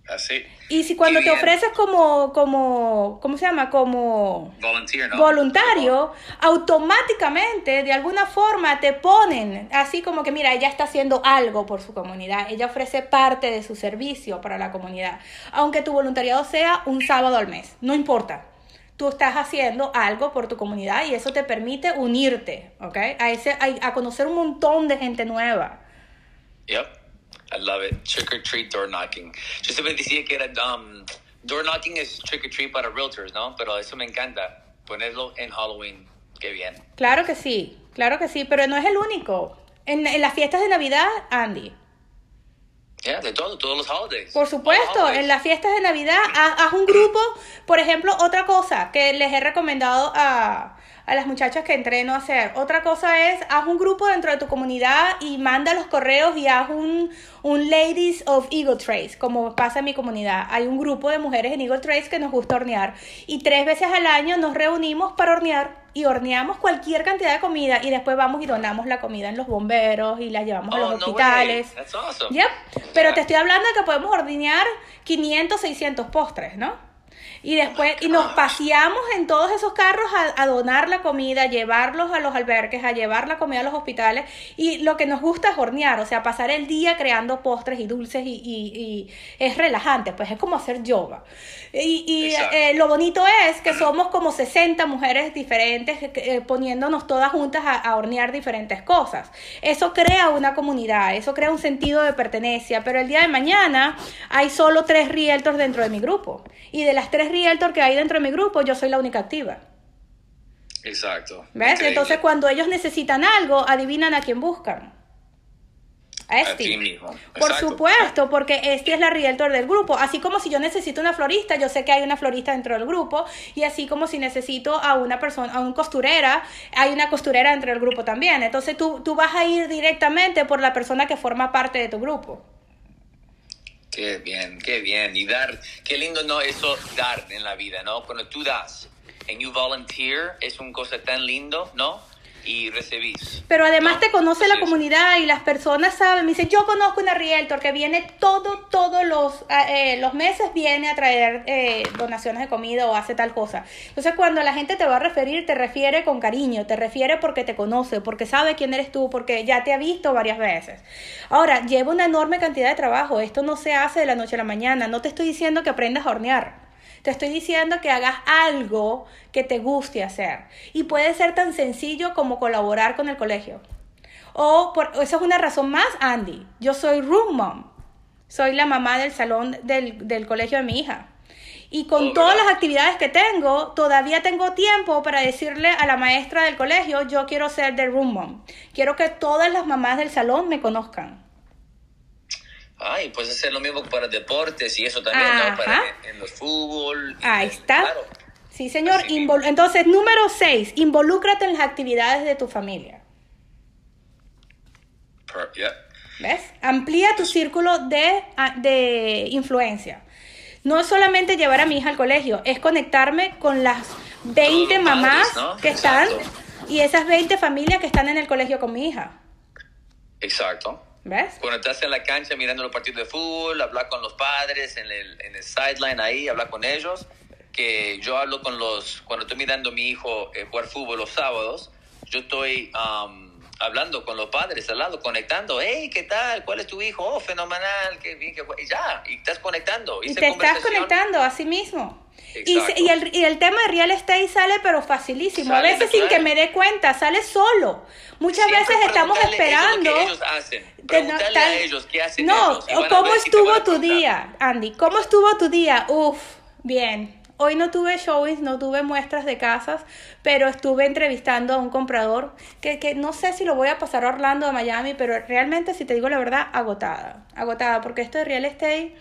Así. Y si cuando te ofreces como, como, ¿cómo se llama? Como Volunteer, ¿no? voluntario, automáticamente, de alguna forma, te ponen así como que, mira, ella está haciendo algo por su comunidad, ella ofrece parte de su servicio para la comunidad, aunque tu voluntariado sea un sábado al mes, no importa. Tú estás haciendo algo por tu comunidad y eso te permite unirte, ¿ok? A, ese, a, a conocer un montón de gente nueva. Yep. I love it. Trick or treat door knocking. Yo siempre decía que era um, door knocking es trick or treat para realtors, ¿no? Pero eso me encanta. Ponerlo en Halloween. Qué bien. Claro que sí, claro que sí, pero no es el único. En, en las fiestas de Navidad, Andy. Yeah, de todo, todos los holidays. Por supuesto, en las fiestas de Navidad, haz, haz un grupo. Por ejemplo, otra cosa que les he recomendado a, a las muchachas que entreno a hacer. Otra cosa es, haz un grupo dentro de tu comunidad y manda los correos y haz un, un Ladies of Eagle Trace, como pasa en mi comunidad. Hay un grupo de mujeres en Eagle Trace que nos gusta hornear. Y tres veces al año nos reunimos para hornear y horneamos cualquier cantidad de comida y después vamos y donamos la comida en los bomberos y la llevamos oh, a los no hospitales. Way. That's awesome. Yep. Pero Yeah. te estoy hablando de que podemos hornear 500, 600 postres, ¿no? Y después, y nos paseamos en todos esos carros a, a, donar la comida, a llevarlos a los albergues, a llevar la comida a los hospitales. Y lo que nos gusta es hornear, o sea, pasar el día creando postres y dulces y, y, y es relajante, pues es como hacer yoga. Y, y eh, lo bonito es que somos como 60 mujeres diferentes eh, poniéndonos todas juntas a, a hornear diferentes cosas. Eso crea una comunidad, eso crea un sentido de pertenencia, pero el día de mañana hay solo tres realtors dentro de mi grupo. Y de las tres realtor que hay dentro de mi grupo, yo soy la única activa. Exacto. ¿Ves? Increíble. Entonces cuando ellos necesitan algo, adivinan a quién buscan. A A este. ti mismo. Por Exacto. supuesto, porque este es la realtor del grupo. Así como si yo necesito una florista, yo sé que hay una florista dentro del grupo. Y así como si necesito a una persona, a un costurera, hay una costurera dentro del grupo también. Entonces tú, tú vas a ir directamente por la persona que forma parte de tu grupo. Qué bien, qué bien. Y dar, qué lindo no eso dar en la vida, ¿no? Cuando tú das and you volunteer es una cosa tan lindo, ¿no? Y recibís. Pero además te conoce la comunidad y las personas saben. Me dice, yo conozco una realtor que viene todo, todos los, ah, eh, los meses viene a traer eh, donaciones de comida o hace tal cosa. Entonces cuando la gente te va a referir, te refiere con cariño, te refiere porque te conoce, porque sabe quién eres tú, porque ya te ha visto varias veces. Ahora, lleva una enorme cantidad de trabajo. Esto no se hace de la noche a la mañana. No te estoy diciendo que aprendas a hornear. Te estoy diciendo que hagas algo que te guste hacer. Y puede ser tan sencillo como colaborar con el colegio. O por, esa es una razón más, Andy. Yo soy room mom. Soy la mamá del salón del, colegio de mi hija. Y con oh, todas las actividades que tengo, todavía tengo tiempo para decirle a la maestra del colegio, yo quiero ser de room mom. Quiero que todas las mamás del salón me conozcan. Ay, puedes hacer lo mismo para deportes y eso también, ¿no? Para en, los fútbol. Ahí está. Sí, señor. Entonces, número seis, involúcrate en las actividades de tu familia. ¿Ves? Amplía tu círculo de, de influencia. No es solamente llevar a mi hija al colegio, es conectarme con las 20 mamás que están y esas 20 familias que están en el colegio con mi hija. Exacto. ¿Ves? Cuando estás en la cancha mirando los partidos de fútbol, hablar con los padres en el, en el sideline ahí, hablar con ellos. Que yo hablo con los, cuando estoy mirando a mi hijo eh, jugar fútbol los sábados, yo estoy um, hablando con los padres al lado, conectando. Hey, ¿qué tal? ¿Cuál es tu hijo? Oh, fenomenal, qué bien, qué Y ya, y estás conectando. Y te estás conectando a sí mismo. Y, y, el, y, el, tema de real estate sale, pero facilísimo. a veces sin que me dé cuenta, sale solo. Muchas veces estamos esperando. Ellos, ellos hacen. Pregúntale a ellos qué hacen. No, ¿cómo estuvo tu día, Andy? ¿Cómo estuvo tu día? Uf, bien. Hoy no tuve showings, no tuve muestras de casas, pero estuve entrevistando a un comprador que, que no sé si lo voy a pasar a Orlando, a Miami, pero realmente, si te digo la verdad, agotada. Agotada, porque esto de real estate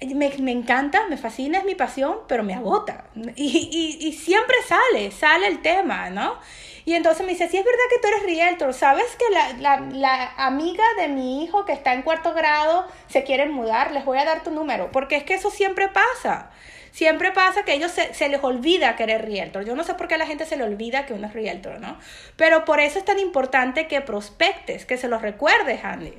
me, me, encanta, me fascina, es mi pasión, pero me agota. Y, y, y, siempre sale, sale el tema, ¿no? Y entonces me dice, si es verdad que tú eres realtor, ¿sabes que la, la, la, amiga de mi hijo que está en cuarto grado se quiere mudar? Les voy a dar tu número, porque es que eso siempre pasa. Siempre pasa que ellos se, se les olvida que eres realtor. Yo no sé por qué a la gente se le olvida que uno es realtor, ¿no? Pero por eso es tan importante que prospectes, que se los recuerdes, Andy.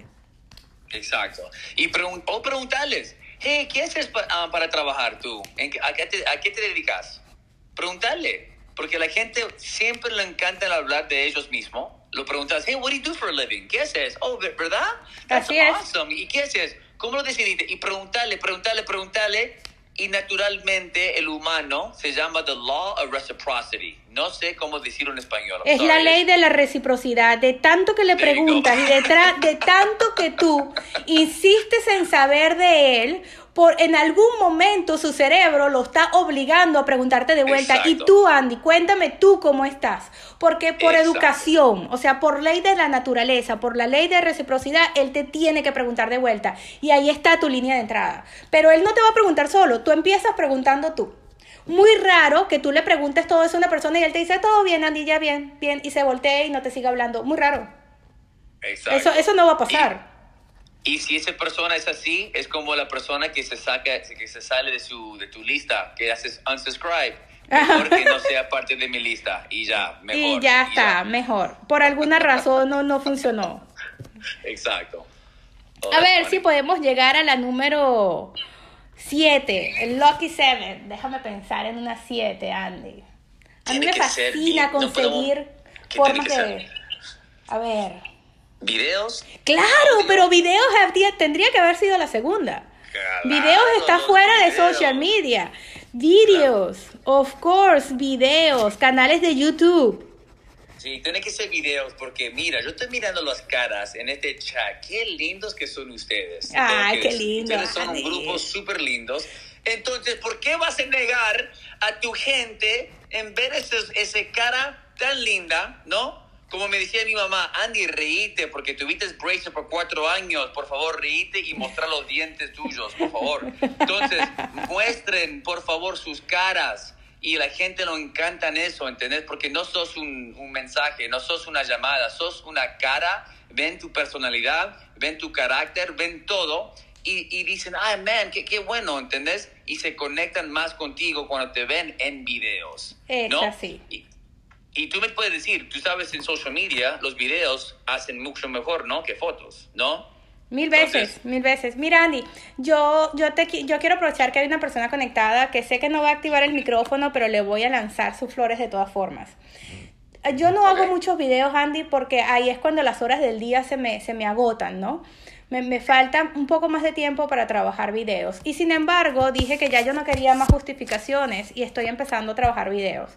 Exacto. Y o preguntarles, hey, ¿qué haces ah, para trabajar tú? a, qué te, ¿A qué te dedicas? Preguntarle, porque la gente siempre le encanta hablar de ellos mismos. Lo preguntas, hey, what do you do for a living? ¿Qué haces? Oh, ¿verdad? That's Así awesome. ¿Y qué haces? ¿Cómo lo decidiste? Y preguntarle, preguntarle, preguntarle. Y naturalmente el humano se llama the law of reciprocity. No sé cómo decirlo en español. es la ley de la reciprocidad. De tanto que le preguntas y detrás de tanto que tú insistes en saber de él, por, en algún momento su cerebro lo está obligando a preguntarte de vuelta. Y tú, Andy, cuéntame tú cómo estás. Porque por educación, o sea, por ley de la naturaleza, por la ley de reciprocidad, él te tiene que preguntar de vuelta. Y ahí está tu línea de entrada. Pero él no te va a preguntar solo, tú empiezas preguntando tú. Muy raro que tú le preguntes todo eso a una persona y él te dice, todo bien, Andy, ya bien, bien, y se voltee y no te siga hablando. Muy raro. Exacto. Eso, eso no va a pasar. Y si esa persona es así, es como la persona que se saca, que se sale de su, de tu lista, que haces unsubscribe. Mejor que no sea parte de mi lista y ya, mejor. Y ya está, mejor. Por alguna razón no, no funcionó. Exacto. a ver si podemos llegar a la número 7, el Lucky 7. Déjame pensar en una 7, Andy. A mí me fascina conseguir formas de... A ver, ¿Videos? Claro, pero videos tendría que haber sido la segunda. videos está fuera de social media. Videos, of course, videos, canales de YouTube. Sí, tiene que ser videos porque mira, yo estoy mirando las caras en este chat. Qué lindos que son ustedes. Ay, qué lindos. Ustedes son un grupo súper lindos. Entonces, ¿por qué vas a negar a tu gente en ver esa cara tan linda, no? Como me decía mi mamá, Andy, reíte porque tuviste braces por cuatro años. Por favor, reíte y mostrar los dientes tuyos, por favor. Entonces, muestren, por favor, sus caras. Y la gente lo encanta en eso, ¿entendés? Porque no sos un, un mensaje, no sos una llamada, sos una cara, ven tu personalidad, ven tu carácter, ven todo. Y, y, dicen, ay, man, qué, qué, bueno, ¿entendés? Y se conectan más contigo cuando te ven en videos. Es así. y tú me puedes decir, tú sabes, en social media los videos hacen mucho mejor, ¿no? Que fotos, ¿no? Mil veces, mil veces. Mira, Andy, yo, yo, te, yo quiero aprovechar que hay una persona conectada que sé que no va a activar el micrófono, pero le voy a lanzar sus flores de todas formas. Yo no hago muchos videos, Andy, porque ahí es cuando las horas del día se me, se me agotan, ¿no? Me, me, falta un poco más de tiempo para trabajar videos. Y sin embargo, dije que ya yo no quería más justificaciones y estoy empezando a trabajar videos.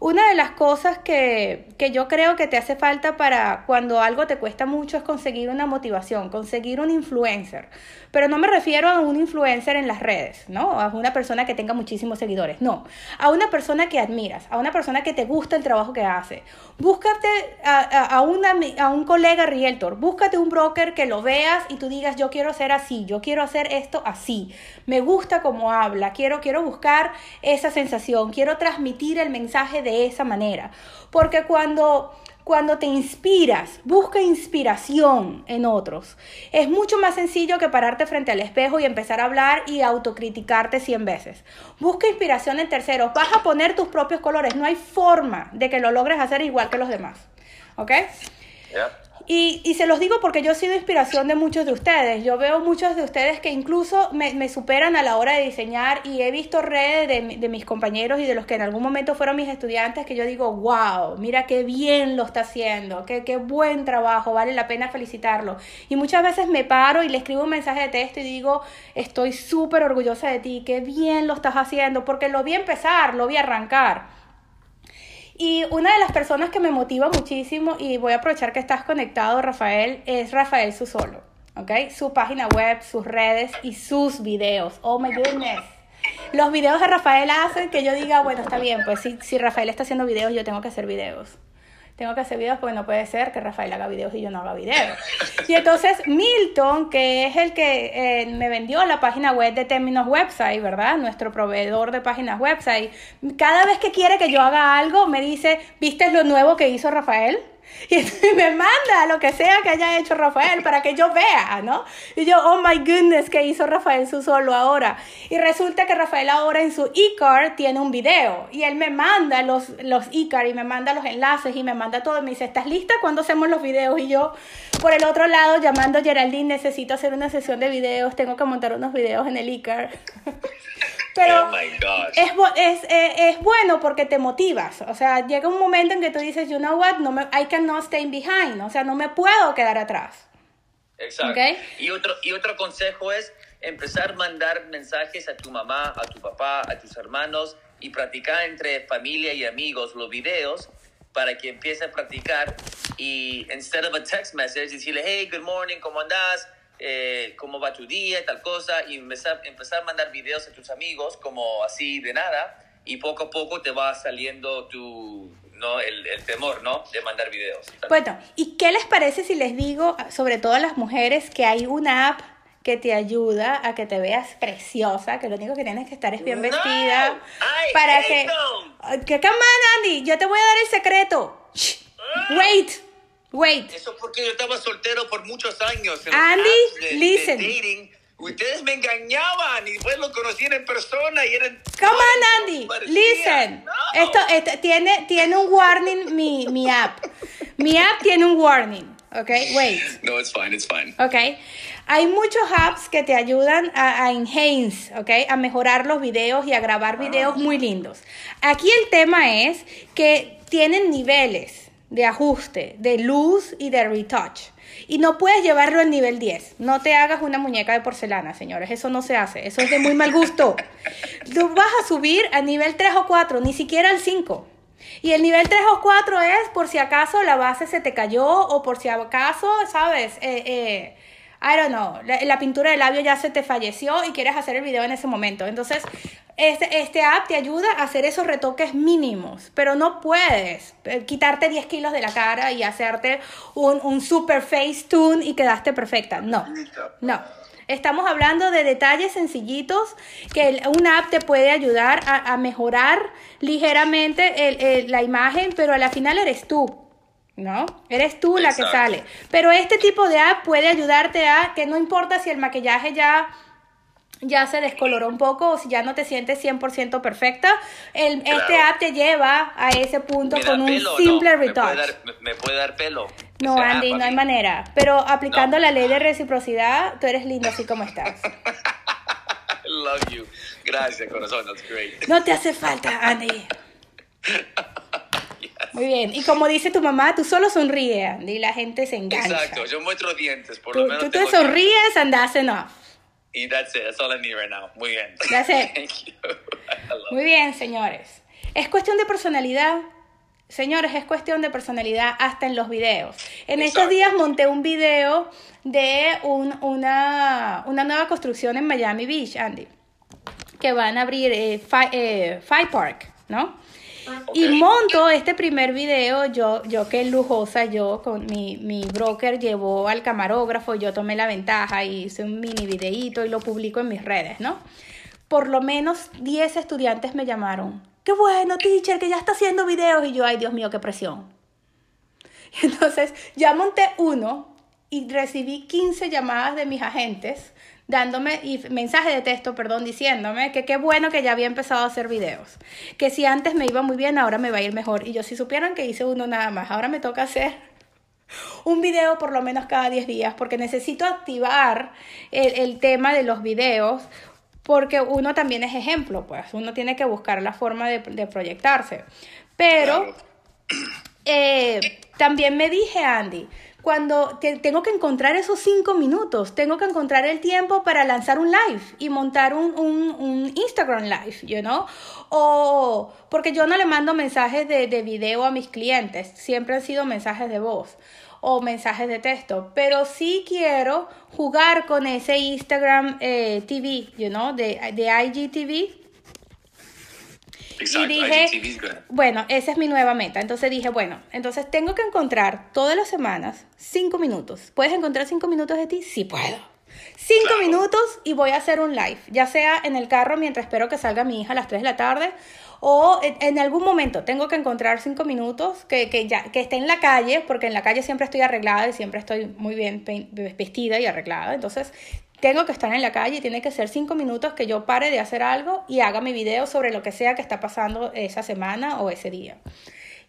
Una de las cosas que, que, yo creo que te hace falta para cuando algo te cuesta mucho es conseguir una motivación, conseguir un influencer. Pero no me refiero a un influencer en las redes, ¿no? A una persona que tenga muchísimos seguidores, no. A una persona que admiras, a una persona que te gusta el trabajo que hace. Búscate a, a, una, a un colega realtor, búscate un broker que lo veas y tú digas, yo quiero ser así, yo quiero hacer esto así. Me gusta cómo habla, quiero, quiero buscar esa sensación, quiero transmitir el mensaje de de esa manera. Porque cuando, cuando te inspiras, busca inspiración en otros. Es mucho más sencillo que pararte frente al espejo y empezar a hablar y autocriticarte 100 veces. Busca inspiración en terceros. Vas a poner tus propios colores. No hay forma de que lo logres hacer igual que los demás. ¿Ok? Y, y, se los digo porque yo he sido inspiración de muchos de ustedes. Yo veo muchos de ustedes que incluso me, superan a la hora de diseñar y he visto redes de, de, mis compañeros y de los que en algún momento fueron mis estudiantes que yo digo, wow, mira qué bien lo está haciendo, qué, qué buen trabajo, vale la pena felicitarlo. Y muchas veces me paro y le escribo un mensaje de texto y digo, estoy súper orgullosa de ti, qué bien lo estás haciendo, porque lo vi empezar, lo vi arrancar. Y una de las personas que me motiva muchísimo, y voy a aprovechar que estás conectado, Rafael, es Rafael Susolo. ¿Ok? Su página web, sus redes y sus videos. Oh my goodness. Los videos de Rafael hacen que yo diga, bueno, está bien, pues si, si Rafael está haciendo videos, yo tengo que hacer videos tengo que hacer videos porque no puede ser que Rafael haga videos y yo no haga videos. Y entonces Milton, que es el que eh, me vendió la página web de Términos Website, ¿verdad? Nuestro proveedor de páginas website, cada vez que quiere que yo haga algo, me dice, ¿viste lo nuevo que hizo Rafael? Y me manda lo que sea que haya hecho Rafael para que yo vea, ¿no? Y yo, oh my goodness, ¿qué hizo Rafael su solo ahora? Y resulta que Rafael ahora en su e-card tiene un video y él me manda los, los e-card y me manda los enlaces y me manda todo. Y me dice, ¿estás lista cuando hacemos los videos? Y yo, por el otro lado, llamando a Geraldine, necesito hacer una sesión de videos, tengo que montar unos videos en el e-card. Pero oh es, es, eh, es, bueno porque te motivas. O sea, llega un momento en que tú dices, you know what, no me, Cannot stay behind. O sea, no me puedo quedar atrás. Exacto. Y, otro, y otro consejo es empezar a mandar mensajes a tu mamá, a tu papá, a tus hermanos y practicar entre familia y amigos los videos para que empiece a practicar y instead of a text message decirle hey good morning cómo andas eh, cómo va tu día, tal cosa, y empezar, empezar a mandar videos a tus amigos como así de nada, y poco a poco te va saliendo tu, ¿no? El, el, temor, ¿no? De mandar videos. Bueno, ¿y qué les parece si les digo, sobre todo a las mujeres, que hay una app que te ayuda a que te veas preciosa, que lo único que tienes que estar es bien vestida, para que... Que, come on, Andy, yo te voy a dar el secreto. Ah. Wait. Wait. Eso porque yo estaba soltero por muchos años. Andy, listen. dating. Ustedes me engañaban y después lo conocían en persona y eran... Come on, Andy, listen. Esto, esto, tiene, tiene un warning mi, mi app. Mi app tiene un warning, ¿ok? Wait. No, it's fine, it's fine. Ok. Hay muchos apps que te ayudan a, a enhance, ¿ok? A mejorar los videos y a grabar videos muy lindos. Aquí el tema es que tienen niveles de ajuste, de luz y de retouch. Y no puedes llevarlo al nivel 10. No te hagas una muñeca de porcelana, señores. Eso no se hace. Eso es de muy mal gusto. Tú vas a subir a nivel 3 o 4, ni siquiera al 5. Y el nivel 3 o 4 es por si acaso la base se te cayó o por si acaso, ¿sabes? Eh, eh, I don't know, la, la, pintura de labio ya se te falleció y quieres hacer el video en ese momento. Entonces, este, este app te ayuda a hacer esos retoques mínimos, pero no puedes eh, quitarte 10 kilos de la cara y hacerte un, un super face tune y quedaste perfecta. No, no. Estamos hablando de detalles sencillitos que una app te puede ayudar a, a mejorar ligeramente el, el, la imagen, pero a la final eres tú. ¿No? Eres tú la que sale. Pero este tipo de app puede ayudarte a que no importa si el maquillaje ya ya se descoloró un poco o si ya no te sientes 100% perfecta, el, este app te lleva a ese punto con un simple retouch. ¿Me puede, dar, pelo? No, Andy, no hay manera. Pero aplicando la ley de reciprocidad, tú eres lindo así como estás. Love you. Gracias, corazón. That's great. No te hace falta, Andy. Muy bien. Y como dice tu mamá, tú solo sonríes, Andy, y la gente se engancha. Exacto. Yo muestro dientes, por lo menos. Tú te sonríes and that's enough. Y that's it. That's all I need right now. Muy bien. That's it. Thank you. Muy bien, señores. Es cuestión de personalidad. Señores, es cuestión de personalidad hasta en los videos. En estos días monté un video de un, una, una, nueva construcción en Miami Beach, Andy, que van a abrir eh, eh Park, ¿no? Y monto este primer video, yo, yo que lujosa, yo con mi, mi broker llevó al camarógrafo, yo tomé la ventaja y hice un mini videíto y lo publico en mis redes, ¿no? Por lo menos 10 estudiantes me llamaron. Qué bueno, teacher, que ya está haciendo videos. Y yo, ay, Dios mío, qué presión. entonces ya monté uno y recibí 15 llamadas de mis agentes dándome y mensaje de texto, perdón, diciéndome que qué bueno que ya había empezado a hacer videos, que si antes me iba muy bien, ahora me va a ir mejor. Y yo si supieran que hice uno nada más, ahora me toca hacer un video por lo menos cada 10 días, porque necesito activar el, tema de los videos, porque uno también es ejemplo, pues uno tiene que buscar la forma de, proyectarse. Pero eh, también me dije, Andy, cuando tengo que encontrar esos cinco minutos, tengo que encontrar el tiempo para lanzar un live y montar un, un, Instagram live, you know? O porque yo no le mando mensajes de, de video a mis clientes, siempre han sido mensajes de voz o mensajes de texto, pero sí quiero jugar con ese Instagram eh, TV, you know, de, de IGTV y dije, bueno, esa es mi nueva meta. Entonces dije, bueno, entonces tengo que encontrar todas las semanas cinco minutos. ¿Puedes encontrar cinco minutos de ti? Sí puedo. Cinco minutos y voy a hacer un live, ya sea en el carro mientras espero que salga mi hija a las 3 de la tarde o en, algún momento tengo que encontrar cinco minutos que, que, ya, que esté en la calle, porque en la calle siempre estoy arreglada y siempre estoy muy bien vestida y arreglada. Entonces tengo que estar en la calle y tiene que ser cinco minutos que yo pare de hacer algo y haga mi video sobre lo que sea que está pasando esa semana o ese día.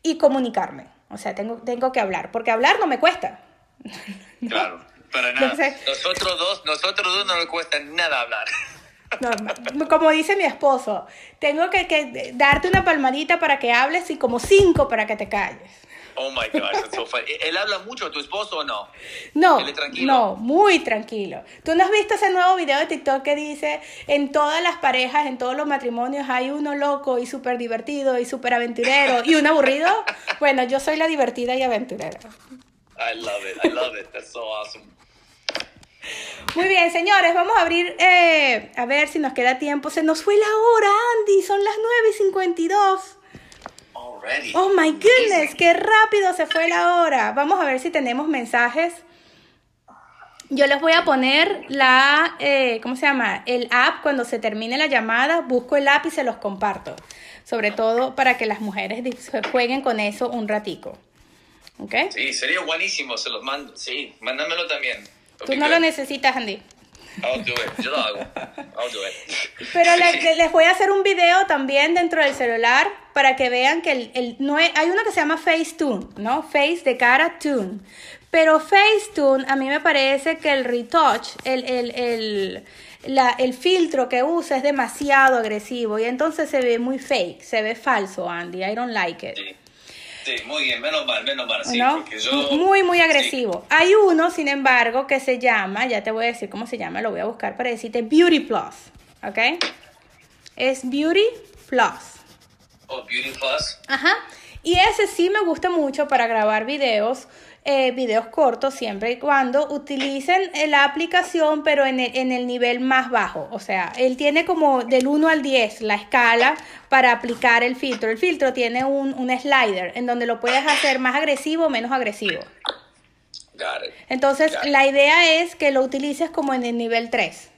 Y comunicarme. O sea, tengo, tengo que hablar, porque hablar no me cuesta. Claro, para nada. nosotros dos, nosotros dos no nos cuesta nada hablar. como dice mi esposo, tengo que, que darte una palmadita para que hables y como cinco para que te calles. Oh my gosh, that's so funny. ¿Él habla mucho, tu esposo o no? No, no, muy tranquilo. ¿Tú no has visto ese nuevo video de TikTok que dice, en todas las parejas, en todos los matrimonios hay uno loco y súper divertido y súper aventurero y un aburrido? Bueno, yo soy la divertida y aventurera. I love it, I love it, that's so awesome. Muy bien, señores, vamos a abrir, eh, a ver si nos queda tiempo. Se nos fue la hora, Andy, son las 9 y 52. Oh my goodness, qué rápido se fue la hora. Vamos a ver si tenemos mensajes. Yo les voy a poner la, eh, ¿cómo se llama? El app cuando se termine la llamada, busco el app y se los comparto. Sobre todo para que las mujeres jueguen con eso un ratico. ¿Ok? Sí, sería buenísimo, se los mando. Sí, mándamelo también. Tú no lo necesitas, Andy. I'll do it. Yo lo hago. I'll do it. Pero les, voy a hacer un video también dentro del celular para que vean que el, el no hay uno que se llama Facetune, ¿no? Face de cara Tune. Pero Facetune a mí me parece que el retouch, el, el, el, la, el filtro que usa es demasiado agresivo y entonces se ve muy fake, se ve falso, Andy. I don't like it. Sí. Sí, muy bien, menos mal, menos mal, sí, porque yo... Muy, muy agresivo. Hay uno, sin embargo, que se llama, ya te voy a decir cómo se llama, lo voy a buscar para decirte, Beauty Plus, ¿ok? Es Beauty Plus. Oh, Beauty Plus. Ajá. Y ese sí me gusta mucho para grabar videos eh, videos cortos siempre y cuando utilicen la aplicación pero en el, en el nivel más bajo. O sea, él tiene como del 1 al 10 la escala para aplicar el filtro. El filtro tiene un, un slider en donde lo puedes hacer más agresivo o menos agresivo. Entonces, la idea es que lo utilices como en el nivel 3.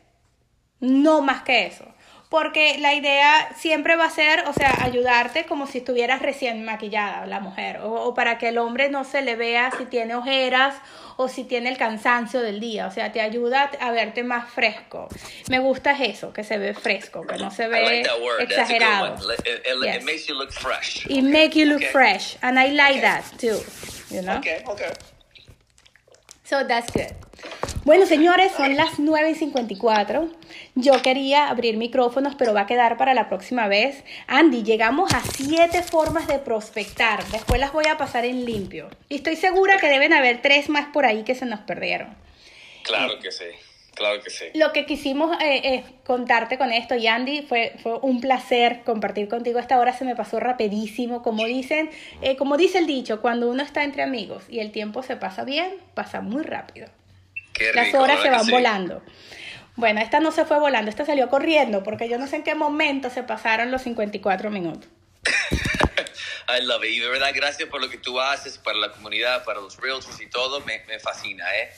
No más que eso porque la idea siempre va a ser, o sea, ayudarte como si estuvieras recién maquillada la mujer, o, para que el hombre no se le vea si tiene ojeras o si tiene el cansancio del día, o sea, te ayuda a verte más fresco. Me gusta eso, que se ve fresco, que no se ve exagerado. It, it, makes you look fresh. It makes you look fresh, and I like that too, you know? Okay, okay. So that's good. Bueno, señores, son las 9 y 54. Yo quería abrir micrófonos, pero va a quedar para la próxima vez. Andy, llegamos a siete formas de prospectar. Después las voy a pasar en limpio. Y estoy segura que deben haber tres más por ahí que se nos perdieron. Claro que sí. Claro que sí. Lo que quisimos eh, eh, contarte con esto, y Andy, fue, fue un placer compartir contigo. Esta hora se me pasó rapidísimo. Como dicen, eh, como dice el dicho, cuando uno está entre amigos y el tiempo se pasa bien, pasa muy rápido. Las horas se van volando. Bueno, esta no se fue volando, esta salió corriendo porque yo no sé en qué momento se pasaron los 54 minutos. I love it. Y de verdad, gracias por lo que tú haces para la comunidad, para los realtors y todo. Me, me fascina, ¿eh?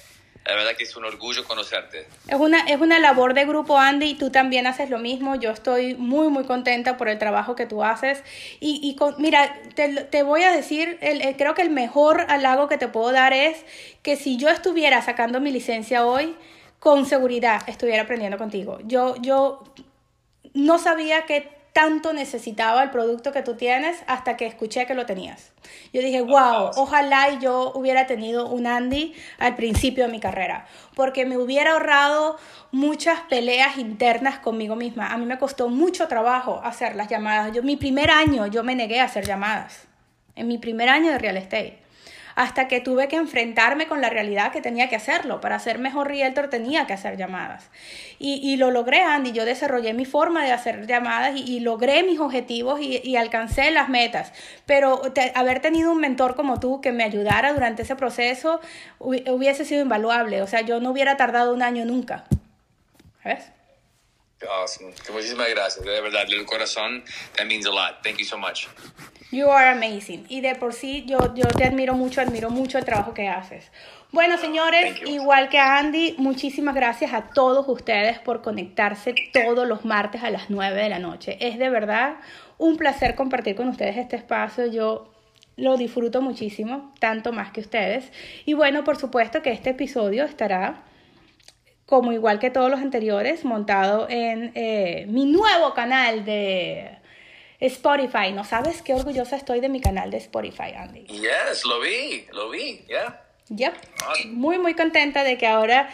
La verdad que es un orgullo conocerte. Es una, es una labor de grupo, Andy, y tú también haces lo mismo. Yo estoy muy, muy contenta por el trabajo que tú haces. Y, y mira, te, te, voy a decir, el, creo que el mejor halago que te puedo dar es que si yo estuviera sacando mi licencia hoy, con seguridad estuviera aprendiendo contigo. Yo, yo no sabía que tanto necesitaba el producto que tú tienes hasta que escuché que lo tenías. Yo dije, wow, ojalá yo hubiera tenido un Andy al principio de mi carrera, porque me hubiera ahorrado muchas peleas internas conmigo misma. A mí me costó mucho trabajo hacer las llamadas. Yo, mi primer año, yo me negué a hacer llamadas. En mi primer año de real estate hasta que tuve que enfrentarme con la realidad que tenía que hacerlo. Para ser mejor realtor tenía que hacer llamadas. Y, lo logré, Andy. Yo desarrollé mi forma de hacer llamadas y, logré mis objetivos y, alcancé las metas. Pero haber tenido un mentor como tú que me ayudara durante ese proceso hubiese sido invaluable. O sea, yo no hubiera tardado un año nunca. ¿Ves? Awesome. Muchísimas gracias. De verdad, del corazón, that means a lot. Thank you so much. You are amazing. Y de por sí yo, yo te admiro mucho, admiro mucho el trabajo que haces. Bueno, señores, igual que a Andy, muchísimas gracias a todos ustedes por conectarse todos los martes a las 9 de la noche. Es de verdad un placer compartir con ustedes este espacio. Yo lo disfruto muchísimo, tanto más que ustedes. Y bueno, por supuesto que este episodio estará, como igual que todos los anteriores, montado en eh, mi nuevo canal de Spotify, ¿no sabes qué orgullosa estoy de mi canal de Spotify, Andy? Yes, lo vi, lo vi, ya. Yep. Muy, muy contenta de que ahora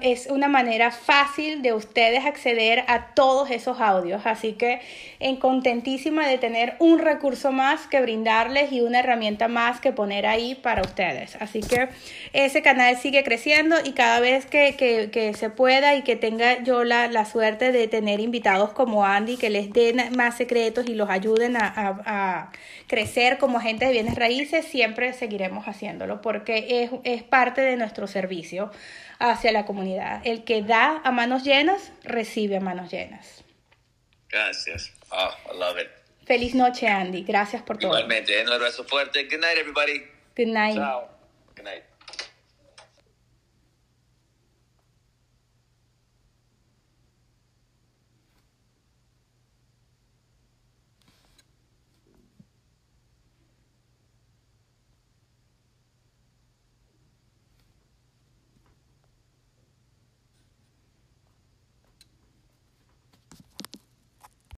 es una manera fácil de ustedes acceder a todos esos audios. Así que en contentísima de tener un recurso más que brindarles y una herramienta más que poner ahí para ustedes. Así que ese canal sigue creciendo y cada vez que, que, se pueda y que tenga yo la, la, suerte de tener invitados como Andy que les den más secretos y los ayuden a, a, a crecer como agentes de bienes raíces, siempre seguiremos haciéndolo porque es es, parte de nuestro servicio hacia la comunidad. El que da a manos llenas, recibe a manos llenas. Gracias. Oh, I love it. Feliz noche, Andy. Gracias por todo. Igualmente, un abrazo fuerte. Good night, everybody. Good night. Chao. Good night.